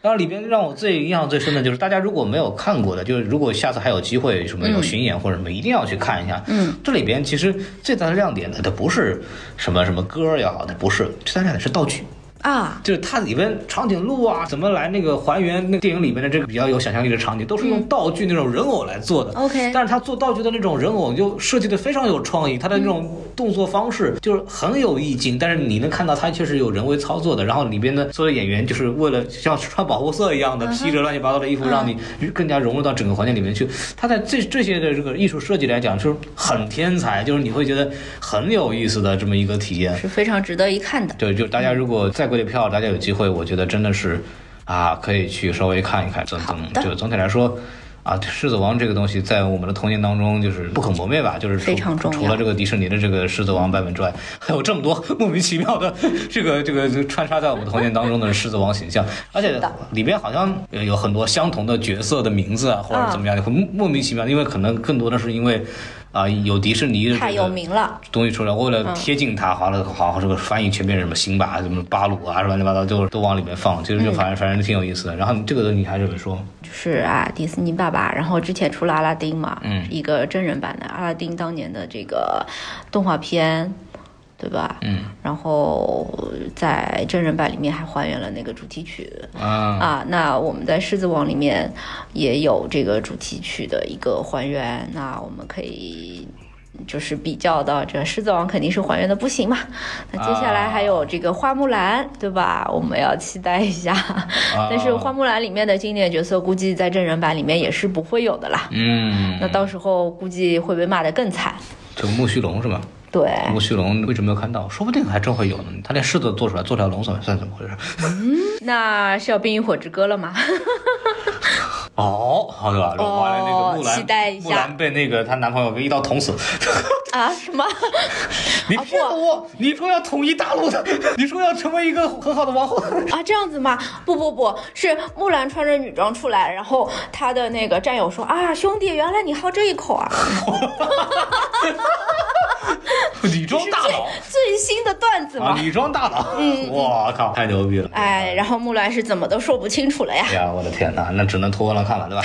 然后里边让我最印象最深的就是，大家如果没有看过的，就是如果下次还有机会什么有巡演或者什么，一定要去看一下。嗯，这里边其实最大的亮点呢，它不是什么什么歌也好，它不是，最大的亮点是道具。啊，就是它里边长颈鹿啊，怎么来那个还原那电影里面的这个比较有想象力的场景，都是用道具那种人偶来做的。OK 但是他做道具的那种人偶就设计的非常有创意，他的那种动作方式就是很有意境，但是你能看到他确实有人为操作的。然后里边的所有演员就是为了像穿保护色一样的披着乱七八糟的衣服，让你更加融入到整个环境里面去。他在这这些的这个艺术设计来讲，就是很天才，就是你会觉得很有意思的这么一个体验。是非常值得一看的。对，就大家如果再贵的票，大家有机会，我觉得真的是啊，可以去稍微看一看。总总的就总体来说。啊，《狮子王》这个东西在我们的童年当中就是不可磨灭吧，就是除非常重要除了这个迪士尼的这个《狮子王》版本之外，还有这么多莫名其妙的这个这个穿插在我们童年当中的《狮子王》形象，而且里边好像呃有很多相同的角色的名字啊，或者怎么样的，会莫莫名其妙，因为可能更多的是因为啊、有迪士尼的、太有名了，东西出来，为了贴近它，好了，好这个翻译全变成什么辛巴、什么巴鲁啊，乱七八糟都都往里面放，其实就反正反正挺有意思的。然后这个你还是怎么说？就是啊，迪士尼爸爸，然后之前出了阿拉丁嘛，嗯一个真人版的阿拉丁当年的这个动画片，对吧？嗯然后在真人版里面还还原了那个主题曲。啊啊，那我们在《狮子王》里面也有这个主题曲的一个还原，那我们可以就是比较到这《狮子王》肯定是还原的不行嘛。那接下来还有这个花木兰，对吧？我们要期待一下。但是花木兰里面的经典角色，估计在真人版里面也是不会有的啦。嗯，那到时候估计会被骂得更惨。这个木须龙是吧？对，木须龙为什么没有看到？说不定还真会有呢。他连狮子都做出来，做条龙算算怎么回事？嗯那是要《冰与火之歌》了吗？哦，好的吧？哦那个木兰，期待一下木兰被那个她男朋友给一刀捅死。啊？什么？你骗我！你说要统一大陆的，你说要成为一个很好的王后。啊，这样子吗？不不不是木兰穿着女装出来，然后她的那个战友说啊，兄弟，原来你好这一口啊！女装大佬最新的段子啊，嘛。女装大佬，嗯我靠，太牛逼了！哎，然后木兰是怎么都说不清楚了呀哎？呀，我的天哪，那只能脱了看了，对吧？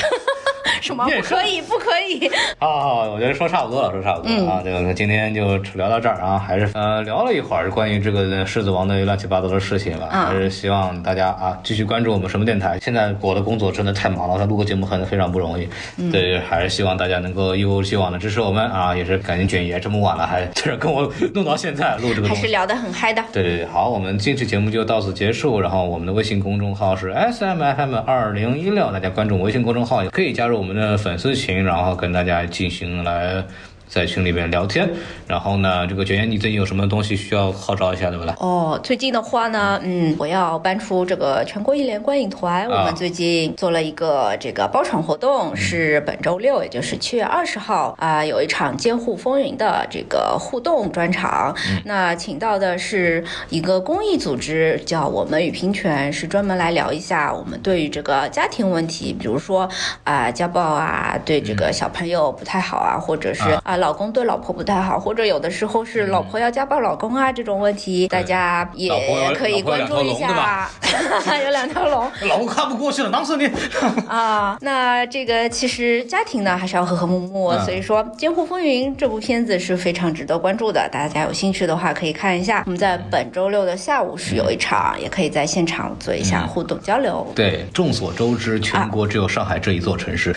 什么不可以，不可以？好好好，我觉得说差不多了，说差不多了啊。这个今天就聊到这儿啊，还是呃聊了一会儿关于这个狮子王的乱七八糟的事情吧。嗯还是希望大家啊继续关注我们什么电台。现在我的工作真的太忙了，他录个节目很非常不容易。对，还是希望大家能够一如既往的支持我们啊。也是感谢卷爷这么晚了还就是跟我弄到现在录这个。还是聊得很嗨的。对对对，好，我们这期节目就到此结束。然后我们的微信公众号是 S M F M 二零一六，大家关注微信公众号也可以加入我们的粉丝群，然后跟大家进行来在群里边聊天。然后呢，这个卷烟，你最近有什么东西需要号召一下，对不对？哦，最近的话呢，嗯，我要搬出这个全国一联观影团。我们最近做了一个这个包场活动，是本周六，也就是七月二十号啊、有一场监护风云的这个互动专场。那请到的是一个公益组织，叫我们与平权，是专门来聊一下我们对于这个家庭问题，比如说啊、家暴啊，对这个小朋友不太好啊，或者是啊啊老公对老婆不太好，或者有的时候是老婆要家暴老公啊这种问题，大家也可以关注一下。有两条龙 老公看不过去了，囊死你！啊，那这个其实家庭呢还是要和和睦睦，嗯所以说《监护风云》这部片子是非常值得关注的，大家有兴趣的话可以看一下。我们在本周六的下午是有一场，也可以在现场做一下互动交流。对，众所周知，全国只有上海这一座城市。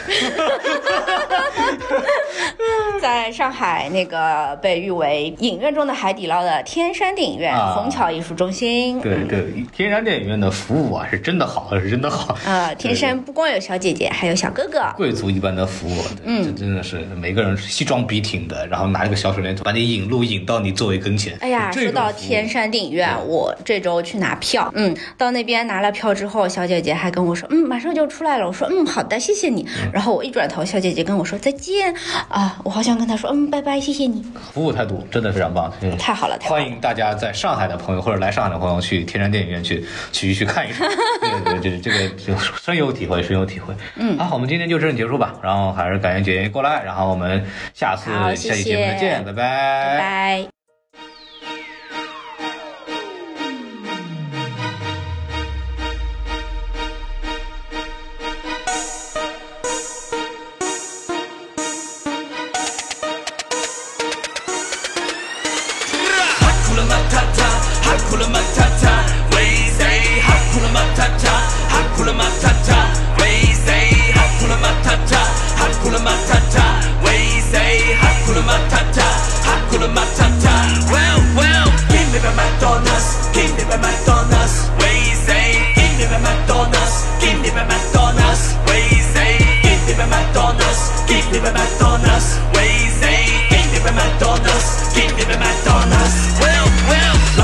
在上海那个被誉为影院中的海底捞的天山电影院、啊虹桥艺术中心。对对，天山电影院的服务啊，是真的好，是真的好。啊，天山不光有小姐姐，还有小哥哥。贵族一般的服务，嗯，这真的是每个人西装笔挺的，然后拿一个小手电筒把你引路引到你座位跟前。哎呀，说到天山电影院，我这周去拿票，嗯，到那边拿了票之后，小姐姐还跟我说，嗯，马上就出来了。我说，嗯，好的，谢谢你。然后我一转头，小姐姐跟我说再见啊，我好想跟他说嗯拜拜，谢谢你，服务态度真的非常棒，嗯。太好了，太好了。欢迎大家在上海的朋友或者来上海的朋友去天山电影院去去去看一看，对对对，这个这个深有体会，深有体会。嗯，好，我们今天就这样结束吧，然后还是感谢姐姐过来，然后我们下次下期节目再见，拜。拜拜。Hakuna Matata. Well, well, give me my McDonald's, give me my McDonald's, we say, give me my McDonald's, give me my McDonald's, we say, give me my McDonald's, give me my McDonald's,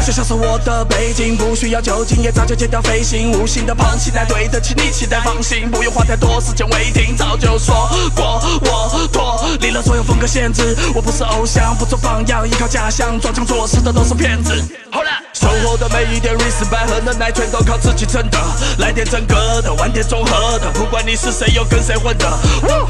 就像是我的背景，不需要酒精，也早就戒掉飞行，无形的胖期待对得起你期待，放心，不用花太多时间为听，早就说过我脱离了所有风格限制，我不是偶像，不做榜样，依靠假象，装腔作势的都是骗子。好了。生活的每一点 respect 和能耐全都靠自己撑的，来点真格的，玩点综合的，不管你是谁又跟谁混的。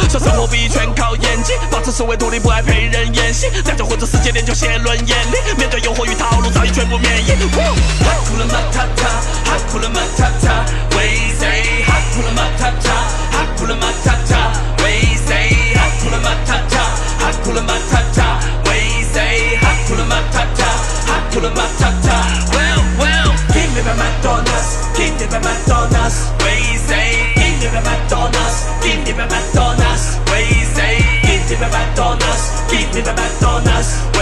说生活比全靠演技，保持思维独立，不爱陪人演戏，在这混着世界练就写轮眼力，面对诱惑与套路早已全部免疫。哈库了马塔塔，哈库了马塔塔，为谁？哈库了马塔塔，哈库了马塔塔，为谁？哈库勒马塔塔，哈库了马塔塔，为谁？哈库勒马塔塔，哈库了马塔塔。to me McDonald's, King me the McDonald's, we say? King me the McDonald's, King to McDonald's, we say? King to McDonald's, King to McDonald's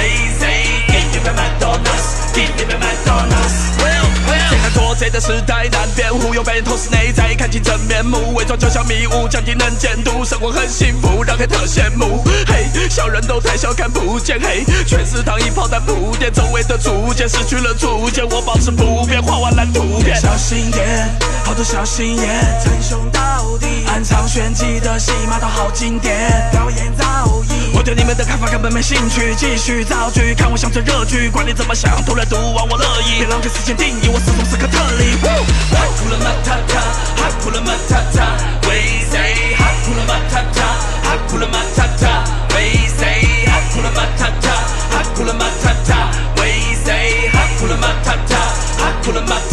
的时代难辨，忽悠被人透视内在，看清真面目，伪装就像迷雾，降低能见度，生活很幸福，让黑特羡慕。嘿，小人都太小看不见，嘿，全是糖衣炮弹铺垫，周围的逐渐失去了主见，我保持不变，画完蓝图片。小心点，好多小心眼，称兄道弟，暗藏玄机的戏码都好经典，表演造诣。我对你们的看法根本没兴趣，继续造句，看我像这热剧，管你怎么想，独来独往我乐意，别浪费时间定义我是从斯科特里。Hakuna Matata, Hakuna Matata, we say Hakuna Matata, Hakuna Matata, we say Hakuna Matata, Hakuna Matata, we say Hakuna Matata, Hakuna Matata.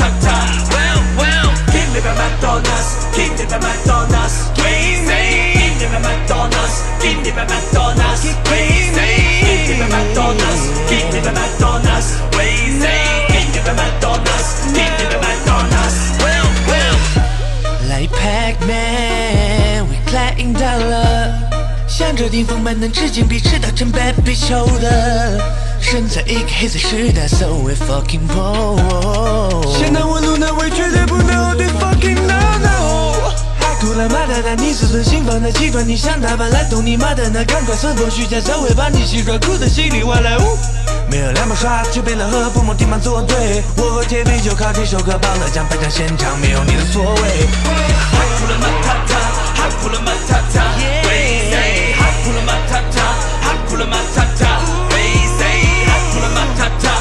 顶峰们能致敬，比吃到真 baby 球的，身在一个黑色时代，so we fucking pro。现在我路难为，绝对不能 they fucking no no。哭了妈的，但你自尊心放在极端，你想打扮来懂你妈的，那赶快撕破虚假，才会把你习惯哭的稀里哗啦。没有两把刷就被了和父母地满作对，我和铁皮就靠这首歌绑了奖，颁奖现场没有你的座位。Hakuna Matata, Hakuna Matata. We pull my ta ta. Say pull my ta ta.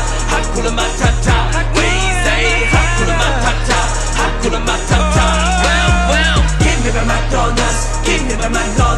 Pull my ta ta. Say pull my ta ta. Pull my ta ta. Well, well, give me my McDonald's. Give me my McDonald's.